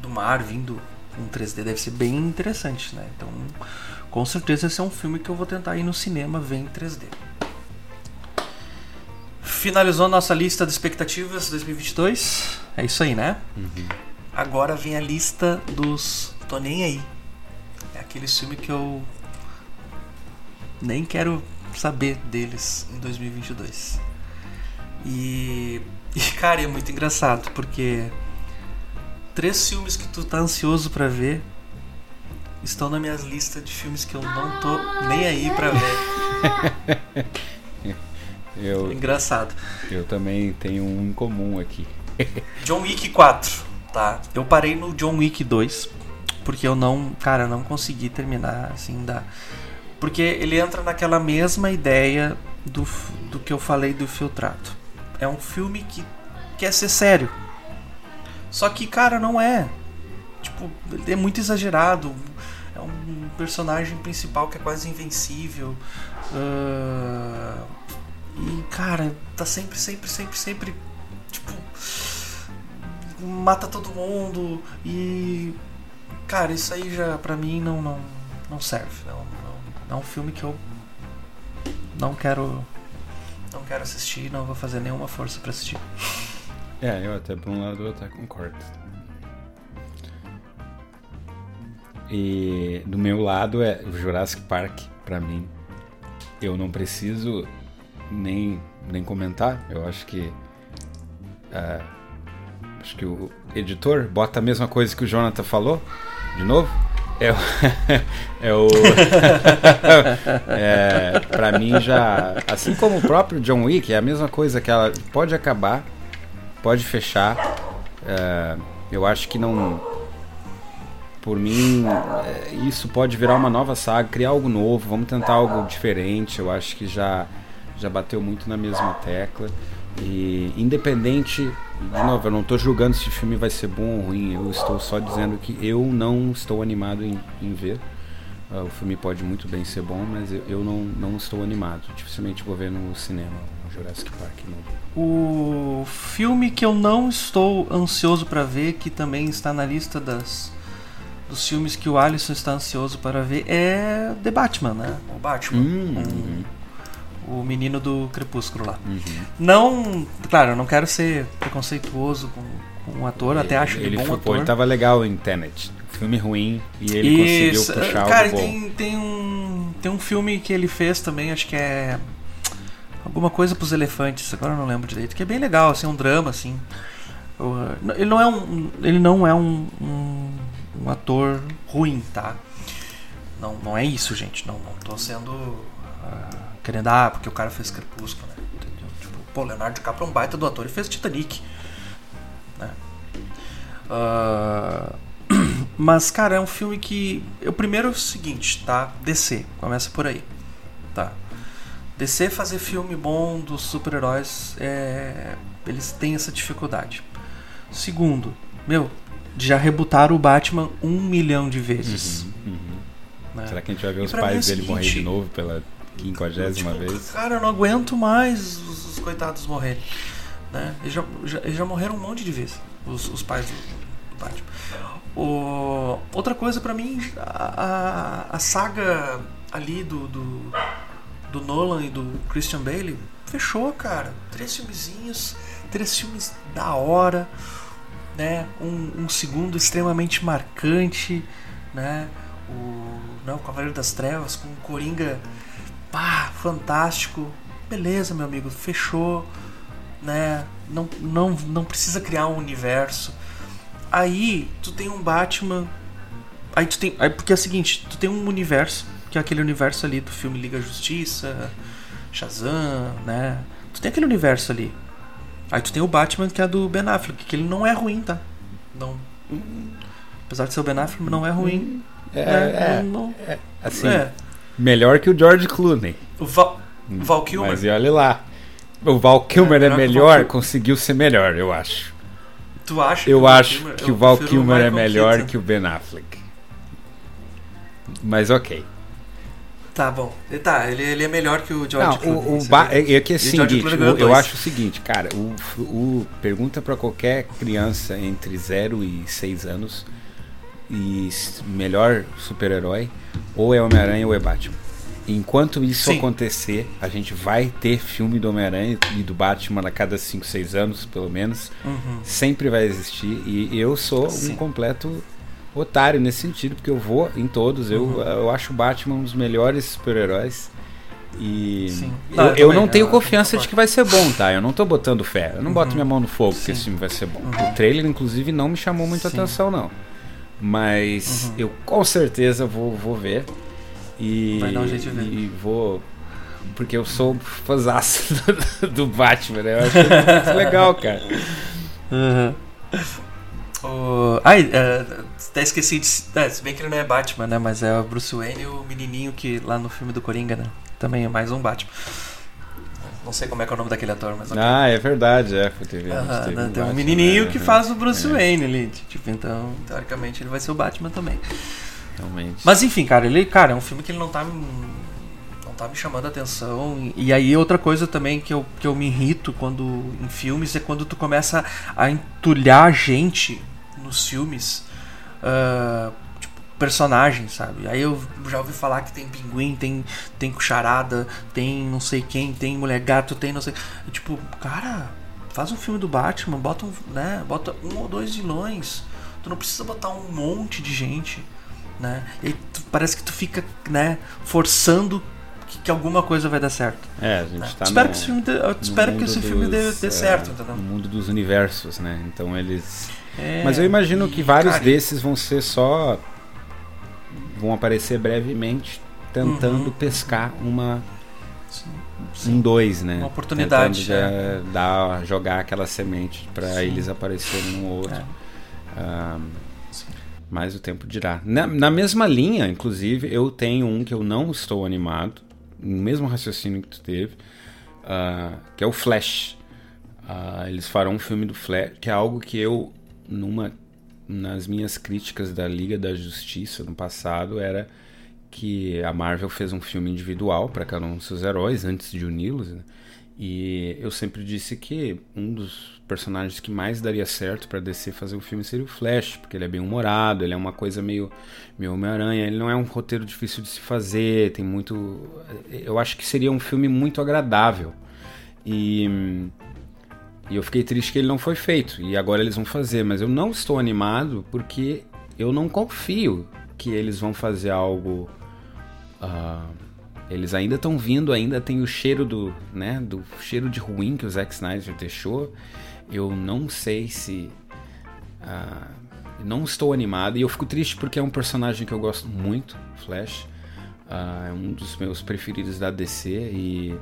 do mar vindo com 3D deve ser bem interessante, né? Então, com certeza esse é um filme que eu vou tentar ir no cinema ver em 3D. Finalizou nossa lista de expectativas 2022. É isso aí, né? Uhum. Agora vem a lista dos Tô Nem Aí. É aquele filme que eu nem quero saber deles em 2022. E, e cara, é muito engraçado porque três filmes que tu tá ansioso para ver estão na minha lista de filmes que eu não tô nem aí para ver. eu, Engraçado. Eu também tenho um em comum aqui. John Wick 4, tá? Eu parei no John Wick 2 porque eu não, cara, não consegui terminar assim da porque ele entra naquela mesma ideia do, do que eu falei do Filtrado. É um filme que quer ser sério. Só que, cara, não é. Tipo, ele é muito exagerado. É um personagem principal que é quase invencível. Uh, e, cara, tá sempre, sempre, sempre, sempre. Tipo. Mata todo mundo. E. Cara, isso aí já pra mim não, não, não serve. Não, não, é um filme que eu não quero. Não quero assistir, não vou fazer nenhuma força para assistir. É, eu até por um lado eu até concordo. E do meu lado é Jurassic Park, para mim. Eu não preciso nem, nem comentar. Eu acho que. Uh, acho que o editor bota a mesma coisa que o Jonathan falou. De novo. É o. é o. é, pra mim já. Assim como o próprio John Wick, é a mesma coisa que ela pode acabar, pode fechar. É, eu acho que não por mim, é, isso pode virar uma nova saga, criar algo novo, vamos tentar algo diferente. Eu acho que já, já bateu muito na mesma tecla. E independente, de novo, eu não estou julgando se o filme vai ser bom ou ruim, eu estou só dizendo que eu não estou animado em, em ver. Uh, o filme pode muito bem ser bom, mas eu, eu não, não estou animado. Dificilmente vou ver no cinema o Jurassic Park novo. O filme que eu não estou ansioso para ver, que também está na lista das dos filmes que o Alisson está ansioso para ver é The Batman, né? O Batman. Hum, um, o menino do Crepúsculo lá. Uhum. Não, claro, eu não quero ser preconceituoso com, com o ator, ele, até acho ele, ele bom foi, ator. Ele tava legal em Tenet. Filme ruim e ele Isso. conseguiu puxar Cara, algo tem, bom. tem um tem um filme que ele fez também, acho que é alguma coisa pros elefantes, agora eu não lembro direito, que é bem legal, assim, um drama assim. Ele não é um ele não é um, um um ator ruim, tá? Não, não é isso, gente. Não, não tô sendo. Uh, querendo, ah, porque o cara fez Crepúsculo, né? Entendeu? Tipo, pô, Leonardo DiCaprio é um baita do ator e fez Titanic. Né? Uh, mas, cara, é um filme que. O primeiro é o seguinte, tá? DC, começa por aí. Tá? DC fazer filme bom dos super-heróis, é... eles têm essa dificuldade. Segundo, meu, já rebutaram o Batman um milhão de vezes. Uhum, uhum. Né? Será que a gente vai ver e os pais é dele seguinte, morrer de novo pela quinquagésima tipo, vez? Cara, eu não aguento mais os, os coitados morrerem. Né? Eles, já, já, eles já morreram um monte de vezes, os, os pais do, do Batman. O, outra coisa para mim, a, a, a, saga ali do, do, do Nolan e do Christian Bale fechou, cara. Três filmezinhos, três filmes da hora né, um, um segundo extremamente marcante, né, o, né, o Cavaleiro das Trevas com o Coringa, pá, fantástico, beleza, meu amigo, fechou, né? Não, não, não precisa criar um universo. Aí tu tem um Batman. Aí tu tem. Aí, porque é o seguinte, tu tem um universo, que é aquele universo ali do filme Liga Justiça, Shazam, né? Tu tem aquele universo ali. Aí tu tem o Batman que é do Ben Affleck, que ele não é ruim, tá? Não. Apesar de ser o Ben Affleck, não é ruim. É, é, é, não, é assim, é. Melhor que o George Clooney. O Val, Val Kilmer. Mas olha lá. O Val Kilmer é, é melhor, conseguiu ser melhor, eu acho. Tu acha? Eu que acho Kilmer, que o Val Kilmer é melhor Keaton. que o Ben Affleck. Mas ok. Tá bom. Tá, ele, ele é melhor que o George Não, Clooney. O, o ba é, é que é o seguinte, eu, eu acho o seguinte, cara, o, o pergunta para qualquer criança entre 0 e 6 anos e melhor super-herói, ou é Homem-Aranha ou é Batman. Enquanto isso Sim. acontecer, a gente vai ter filme do Homem-Aranha e do Batman a cada 5, 6 anos, pelo menos. Uhum. Sempre vai existir. E eu sou Sim. um completo otário nesse sentido, porque eu vou em todos. Eu, uhum. eu acho o Batman um dos melhores super-heróis. E não, eu, eu, não tenho confiança de que vai ser bom, tá? Eu não tô botando fé. Eu não uhum. boto minha mão no fogo Sim. que esse filme vai ser bom. Uhum. O trailer, inclusive, não me chamou muita atenção, não. Mas uhum. eu com certeza vou, vou ver. E, vai dar um jeito de ver. E vou. Porque eu sou fãzaço do, do Batman, né? Eu acho muito legal, cara. Uhum. O... Ai, uh, até esqueci de. É, se bem que ele não é Batman, né? Mas é o Bruce Wayne e o menininho que lá no filme do Coringa, né? Também é mais um Batman. Não sei como é que é o nome daquele ator, mas. Okay. Ah, é verdade, é. TV, uh -huh, né? Tem um menininho que faz o Bruce é. Wayne ali. Tipo, então, teoricamente, ele vai ser o Batman também. Realmente. Mas enfim, cara, ele, cara, é um filme que ele não tá não tá me chamando a atenção. E aí outra coisa também que eu, que eu me irrito quando em filmes é quando tu começa a entulhar gente nos filmes. Uh, personagens, sabe? Aí eu já ouvi falar que tem pinguim, tem, tem cucharada, tem não sei quem, tem mulher gato, tem não sei. tipo, cara, faz um filme do Batman, bota um, né, bota um ou dois vilões. Tu não precisa botar um monte de gente, né? E tu, parece que tu fica, né, forçando que, que, alguma coisa vai dar certo. É, a gente né? tá espero no, que esse filme dê, espero que esse dos, filme dê, dê é, certo, entendeu? No mundo dos universos, né? Então eles é, Mas eu imagino que vários cara, desses vão ser só. Vão aparecer brevemente tentando uhum. pescar uma. Sim. Um dois, né? Uma oportunidade. Tentando é. dar, jogar aquela semente para eles aparecerem um outro. É. Um, mas o tempo dirá. Na, na, mesma linha, inclusive, eu tenho um que eu não estou animado, no mesmo raciocínio que tu teve, uh, que é o Flash. Uh, eles farão um filme do Flash, que é algo que eu numa nas minhas críticas da Liga da Justiça no passado era que a Marvel fez um filme individual para cada um dos seus heróis antes de uni-los. Né? E eu sempre disse que um dos personagens que mais daria certo para DC fazer o filme seria o Flash, porque ele é bem humorado, ele é uma coisa meio, meio Homem-Aranha, ele não é um roteiro difícil de se fazer, tem muito. Eu acho que seria um filme muito agradável. E e eu fiquei triste que ele não foi feito. E agora eles vão fazer. Mas eu não estou animado porque eu não confio que eles vão fazer algo. Uh, eles ainda estão vindo, ainda tem o cheiro do, né, do cheiro de ruim que o Zack Snyder deixou. Eu não sei se uh, não estou animado e eu fico triste porque é um personagem que eu gosto muito, Flash. Uh, é um dos meus preferidos da DC e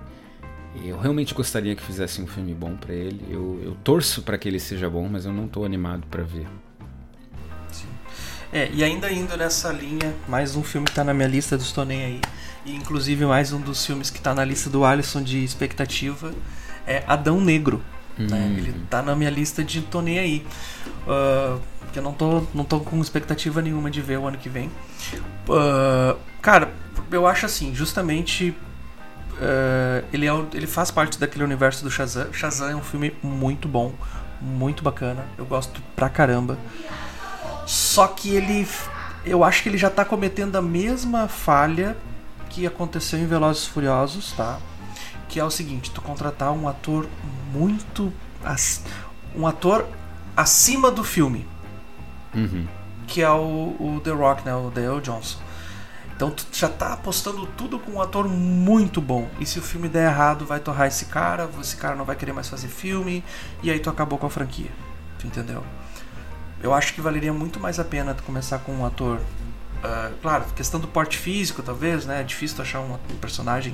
eu realmente gostaria que fizesse um filme bom para ele. Eu, eu torço para que ele seja bom, mas eu não tô animado para ver. Sim. É, e ainda indo nessa linha, mais um filme que tá na minha lista do Estou Nem Aí. E inclusive mais um dos filmes que tá na lista do Alisson de expectativa é Adão Negro. Né? Hum. Né? Ele tá na minha lista de Tô Nem Aí. Uh, porque eu não tô, não tô com expectativa nenhuma de ver o ano que vem. Uh, cara, eu acho assim, justamente Uh, ele, é, ele faz parte daquele universo do Shazam. Shazam é um filme muito bom, muito bacana. Eu gosto pra caramba. Só que ele. Eu acho que ele já tá cometendo a mesma falha que aconteceu em Velozes Furiosos, tá? Que é o seguinte: tu contratar um ator muito. Um ator acima do filme. Uhum. Que é o, o The Rock, né? O Dale Johnson. Então tu já tá apostando tudo com um ator muito bom. E se o filme der errado, vai torrar esse cara, esse cara não vai querer mais fazer filme, e aí tu acabou com a franquia. Tu entendeu? Eu acho que valeria muito mais a pena tu começar com um ator. Uh, claro, questão do porte físico, talvez, né? É difícil tu achar um, personagem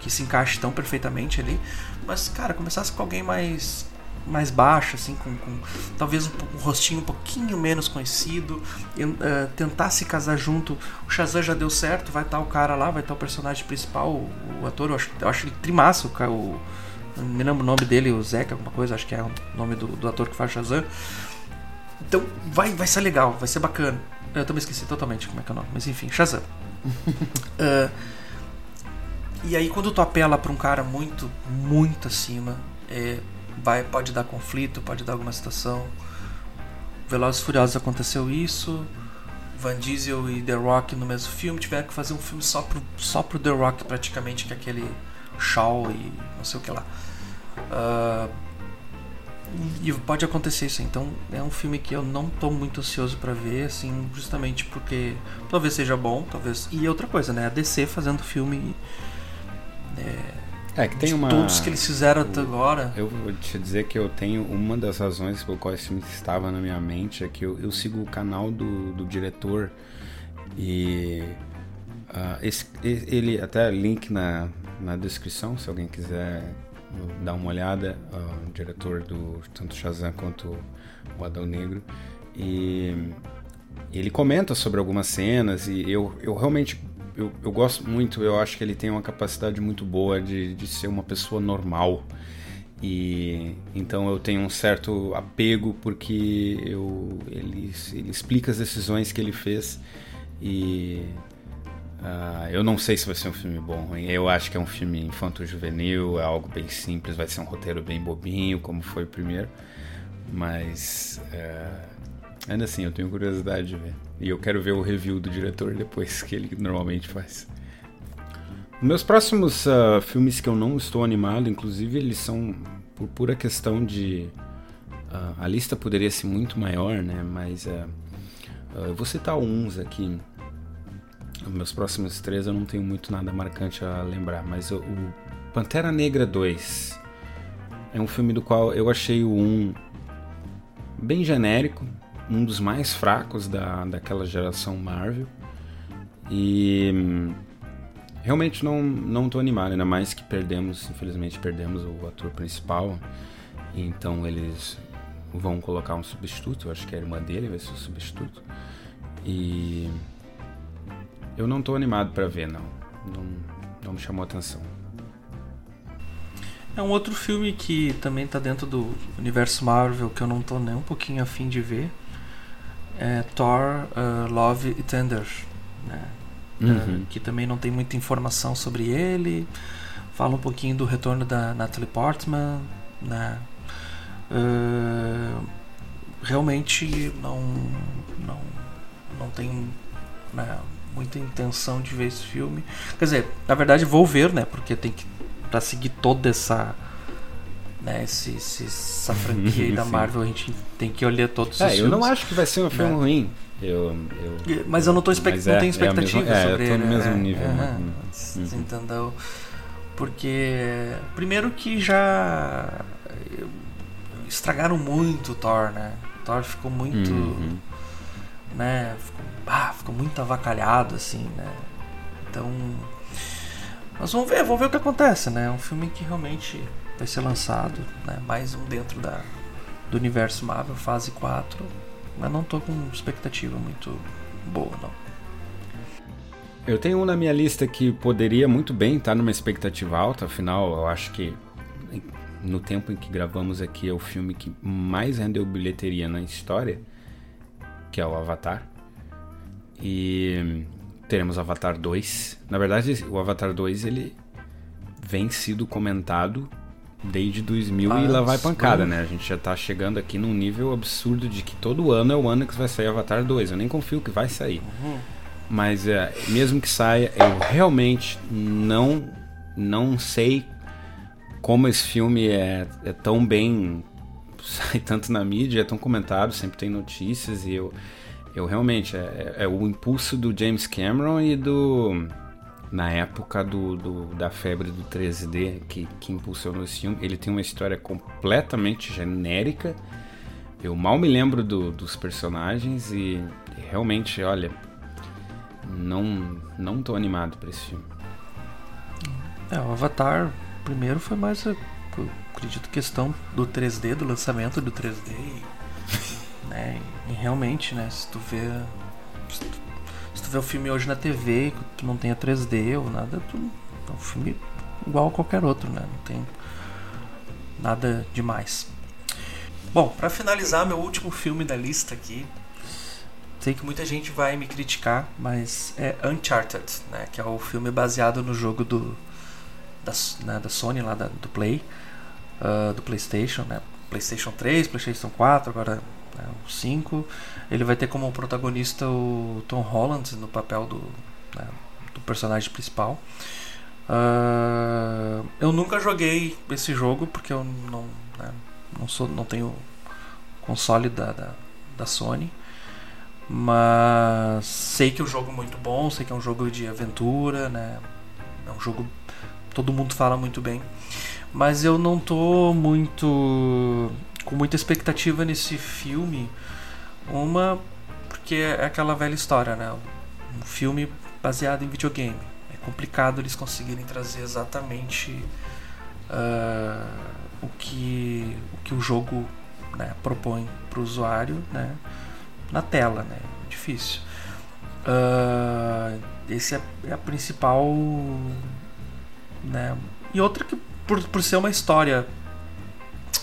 que se encaixe tão perfeitamente ali. Mas, cara, começasse com alguém mais mais baixo, assim, com, com talvez um, um, rostinho um pouquinho menos conhecido, e, uh, tentar se casar junto. O Shazam já deu certo, vai estar tá o cara lá, vai estar tá o personagem principal, o, o, ator, eu acho, eu acho ele trimaço, o, o, não me lembro o nome dele, o Zeca, alguma coisa, acho que é o nome do, do ator que faz Shazam. Então vai, vai ser legal, vai ser bacana. Eu também esqueci totalmente como é que é o nome, mas enfim, Shazam. uh, e aí quando tu apela para um cara muito, muito acima, é, vai, pode dar conflito, pode dar alguma situação. Velozes e Furiosos aconteceu isso. Van Diesel e The Rock no mesmo filme tiveram que fazer um filme só pro, só pro The Rock praticamente, que é aquele Shaw e não sei o que lá. Uh, e pode acontecer isso, então é um filme que eu não tô muito ansioso para ver, assim, justamente porque talvez seja bom, talvez. E outra coisa, né? A DC fazendo filme. É, é, que tem uma. Todos que eles fizeram até agora. Eu vou te dizer que eu tenho uma das razões pelo qual esse filme estava na minha mente é que eu, eu sigo o canal do, do diretor e. Uh, esse, ele até link na, na descrição se alguém quiser dar uma olhada uh, o diretor do tanto Shazam quanto o Adão Negro e ele comenta sobre algumas cenas e eu, eu realmente eu, eu gosto muito, eu acho que ele tem uma capacidade muito boa de, de ser uma pessoa normal. E então eu tenho um certo apego porque eu, ele, ele explica as decisões que ele fez e uh, eu não sei se vai ser um filme bom. Eu acho que é um filme infanto-juvenil, é algo bem simples, vai ser um roteiro bem bobinho, como foi o primeiro. Mas uh, ainda assim, eu tenho curiosidade de ver. E eu quero ver o review do diretor depois, que ele normalmente faz. Meus próximos uh, filmes que eu não estou animado, inclusive, eles são por pura questão de. Uh, a lista poderia ser muito maior, né? Mas uh, eu vou citar uns aqui. Meus próximos três eu não tenho muito nada marcante a lembrar, mas o Pantera Negra 2 é um filme do qual eu achei o 1 bem genérico, um dos mais fracos da, daquela geração Marvel. E hum, realmente não não tô animado, ainda mais que perdemos, infelizmente perdemos o ator principal. Então eles vão colocar um substituto, eu acho que a irmã dele vai ser o substituto. E eu não tô animado para ver, não. não. Não me chamou atenção. É um outro filme que também tá dentro do universo Marvel que eu não tô nem um pouquinho afim de ver é Thor uh, Love e Tender, né? Uhum. Uh, que também não tem muita informação sobre ele. Fala um pouquinho do retorno da Natalie Portman, né? Uh, realmente não não não tenho né, muita intenção de ver esse filme. Quer dizer, na verdade vou ver, né? Porque tem que para seguir toda essa né, essa franquia da Marvel, a gente tem que olhar todos é, os eu filmes. não acho que vai ser um filme né? ruim. Eu, eu, mas eu não, tô expect... não é, tenho expectativa é, sobre eu ele. no mesmo né? nível. Né? Uhum. Entendeu? Porque, primeiro que já estragaram muito o Thor, né? O Thor ficou muito. Uhum. Né? Ficou, ah, ficou muito avacalhado, assim, né? Então. Mas vamos ver, vamos ver o que acontece, né? É um filme que realmente vai ser lançado, né? mais um dentro da, do universo Marvel, fase 4, mas não tô com expectativa muito boa, não. Eu tenho um na minha lista que poderia muito bem estar numa expectativa alta, afinal, eu acho que no tempo em que gravamos aqui é o filme que mais rendeu bilheteria na história, que é o Avatar. E teremos Avatar 2. Na verdade, o Avatar 2 ele vem sido comentado desde 2000 ah, e lá vai pancada, né? A gente já tá chegando aqui num nível absurdo de que todo ano é o ano que vai sair Avatar 2. Eu nem confio que vai sair. Uhum. Mas é, mesmo que saia, eu realmente não não sei como esse filme é, é tão bem sai tanto na mídia, é tão comentado, sempre tem notícias e eu eu realmente, é, é, o impulso do James Cameron e do. Na época do, do da febre do 3D que, que impulsionou esse filme. Ele tem uma história completamente genérica. Eu mal me lembro do, dos personagens e, realmente, olha, não não tô animado para esse filme. É, o Avatar primeiro foi mais, eu acredito, questão do 3D, do lançamento do 3D. E, né, e realmente, né, se tu vê. Se tu, tu vê o filme hoje na TV, que não tenha 3D ou nada, tu, é um filme igual a qualquer outro, né? Não tem nada demais. Bom, para finalizar, meu último filme da lista aqui. Sei que muita gente vai me criticar, mas é Uncharted, né? Que é o filme baseado no jogo do da, né, da Sony lá da, do Play, uh, do PlayStation, né? PlayStation 3, PlayStation 4, agora né, o 5. Ele vai ter como protagonista o Tom Holland no papel do, né, do personagem principal. Uh, eu nunca joguei esse jogo porque eu não, né, não, sou, não tenho console da, da, da, Sony. Mas sei que é um jogo muito bom, sei que é um jogo de aventura, né? É um jogo todo mundo fala muito bem. Mas eu não tô muito com muita expectativa nesse filme. Uma porque é aquela velha história, né? Um filme baseado em videogame. É complicado eles conseguirem trazer exatamente uh, o, que, o que o jogo né, propõe para o usuário né, na tela, né? É difícil. Uh, esse é, é a principal né? E outra que por, por ser uma história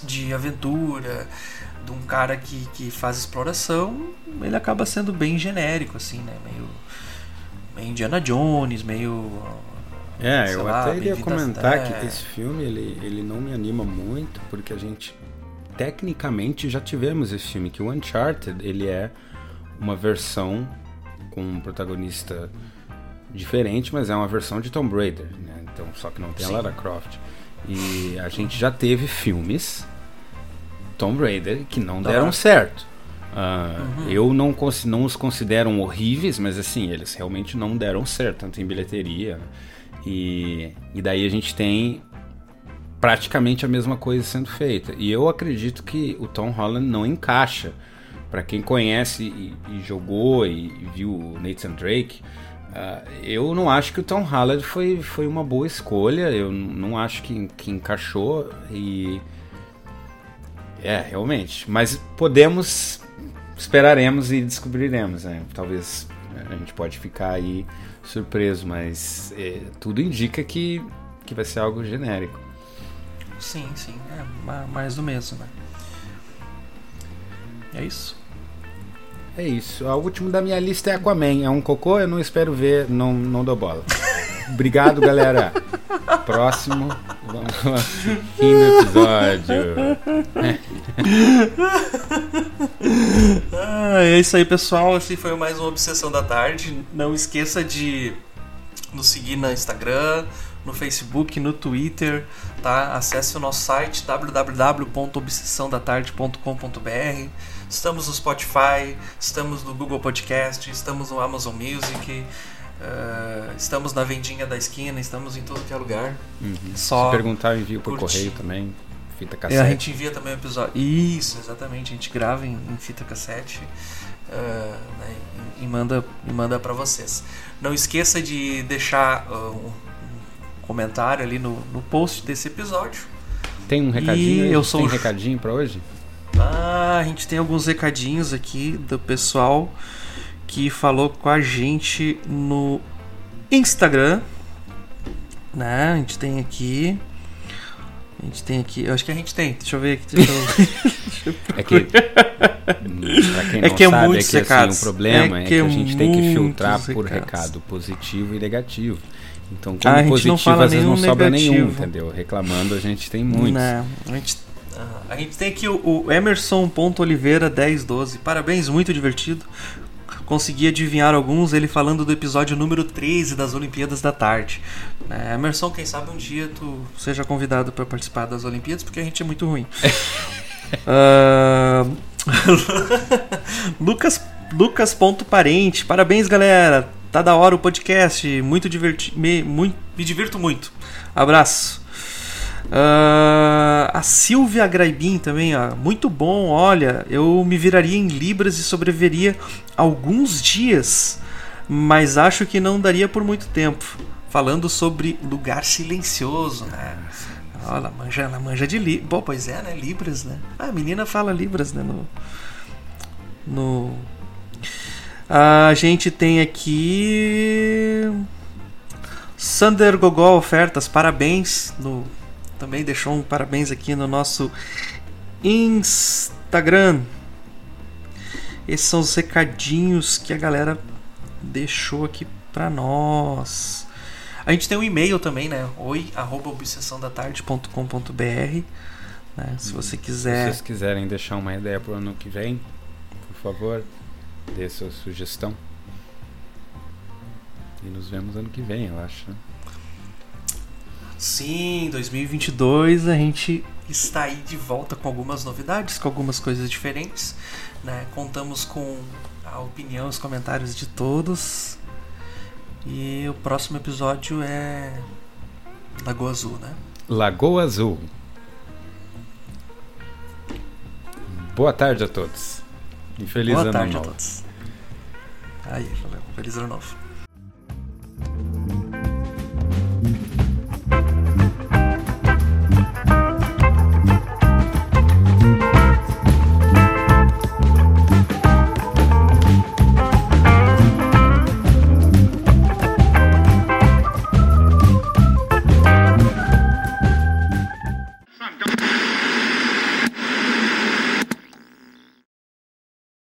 de aventura, de um cara que, que faz exploração, ele acaba sendo bem genérico, assim, né? Meio, meio Indiana Jones, meio. É, eu lá, até iria comentar que esse filme ele, ele não me anima muito, porque a gente tecnicamente já tivemos esse filme, que o Uncharted ele é uma versão com um protagonista diferente, mas é uma versão de Tomb Raider, né? Então, só que não tem Sim. a Lara Croft. E a gente já teve filmes Tomb Raider que não deram certo. Uh, uhum. Eu não, não os considero horríveis, mas assim, eles realmente não deram certo, tanto em bilheteria. E, e daí a gente tem praticamente a mesma coisa sendo feita. E eu acredito que o Tom Holland não encaixa. Para quem conhece e, e jogou e, e viu o Nathan Drake, eu não acho que o Tom Holland foi, foi uma boa escolha. Eu não acho que, que encaixou e. É, realmente. Mas podemos. Esperaremos e descobriremos, né? Talvez a gente pode ficar aí surpreso, mas é, tudo indica que, que vai ser algo genérico. Sim, sim. É mais do mesmo, né? É isso. É isso. O último da minha lista é Aquaman. É um cocô, eu não espero ver, não, não dou bola. Obrigado, galera. Próximo. Vamos lá. Fim do episódio. ah, é isso aí, pessoal. Esse foi mais uma Obsessão da Tarde. Não esqueça de nos seguir no Instagram, no Facebook, no Twitter, tá? Acesse o nosso site www.obsessãodatarde.com.br Estamos no Spotify, estamos no Google Podcast, estamos no Amazon Music, uh, estamos na vendinha da esquina, estamos em todo que é lugar. Uhum. Só Se perguntar, eu envio por correio também. Fita cassete. É, a gente envia também o episódio. Isso, exatamente. A gente grava em, em fita cassete uh, né, e, e, manda, e manda para vocês. Não esqueça de deixar uh, um comentário ali no, no post desse episódio. Tem um recadinho? E eu sou Tem um recadinho para hoje? Ah, a gente tem alguns recadinhos aqui do pessoal que falou com a gente no Instagram. Né? A gente tem aqui. A gente tem aqui. Eu acho que a gente tem. Deixa eu ver aqui. Deixa eu... é que. Pra quem não é que é sabe, muito é que assim, o problema é, que, é que a gente tem que filtrar por recado positivo e negativo. Então, como ah, positivo, às vezes não sobra nenhum, entendeu? Reclamando, a gente tem muitos. Não, a gente a gente tem aqui o, o Emerson.oliveira 1012. Parabéns, muito divertido. Consegui adivinhar alguns, ele falando do episódio número 13 das Olimpíadas da Tarde. É, Emerson, quem sabe um dia tu seja convidado para participar das Olimpíadas, porque a gente é muito ruim. uh... Lucas Lucas.parente. Parabéns, galera. Tá da hora o podcast. Muito diverti me, muito, me divirto muito. Abraço. Uh, a Silvia Graibin também, ó. Muito bom, olha. Eu me viraria em Libras e sobreviveria alguns dias, mas acho que não daria por muito tempo. Falando sobre lugar silencioso, né? Olha, ela manja, ela manja de Libras. Bom, pois é, né? Libras, né? Ah, a menina fala Libras, né? No. No. A gente tem aqui. Sander Gogol Ofertas, parabéns. No, também deixou um parabéns aqui no nosso Instagram. Esses são os recadinhos que a galera deixou aqui para nós. A gente tem um e-mail também, né? oi arroba obsessãodatarde.com.br né? Se você quiser. Se vocês quiserem deixar uma ideia para o ano que vem, por favor, dê sua sugestão. E nos vemos ano que vem, eu acho. Né? Sim, 2022 a gente está aí de volta com algumas novidades, com algumas coisas diferentes. Né? Contamos com a opinião, os comentários de todos. E o próximo episódio é Lagoa Azul, né? Lagoa Azul. Boa tarde a todos. E feliz Boa ano tarde novo. a todos. Aí, valeu. Feliz ano novo.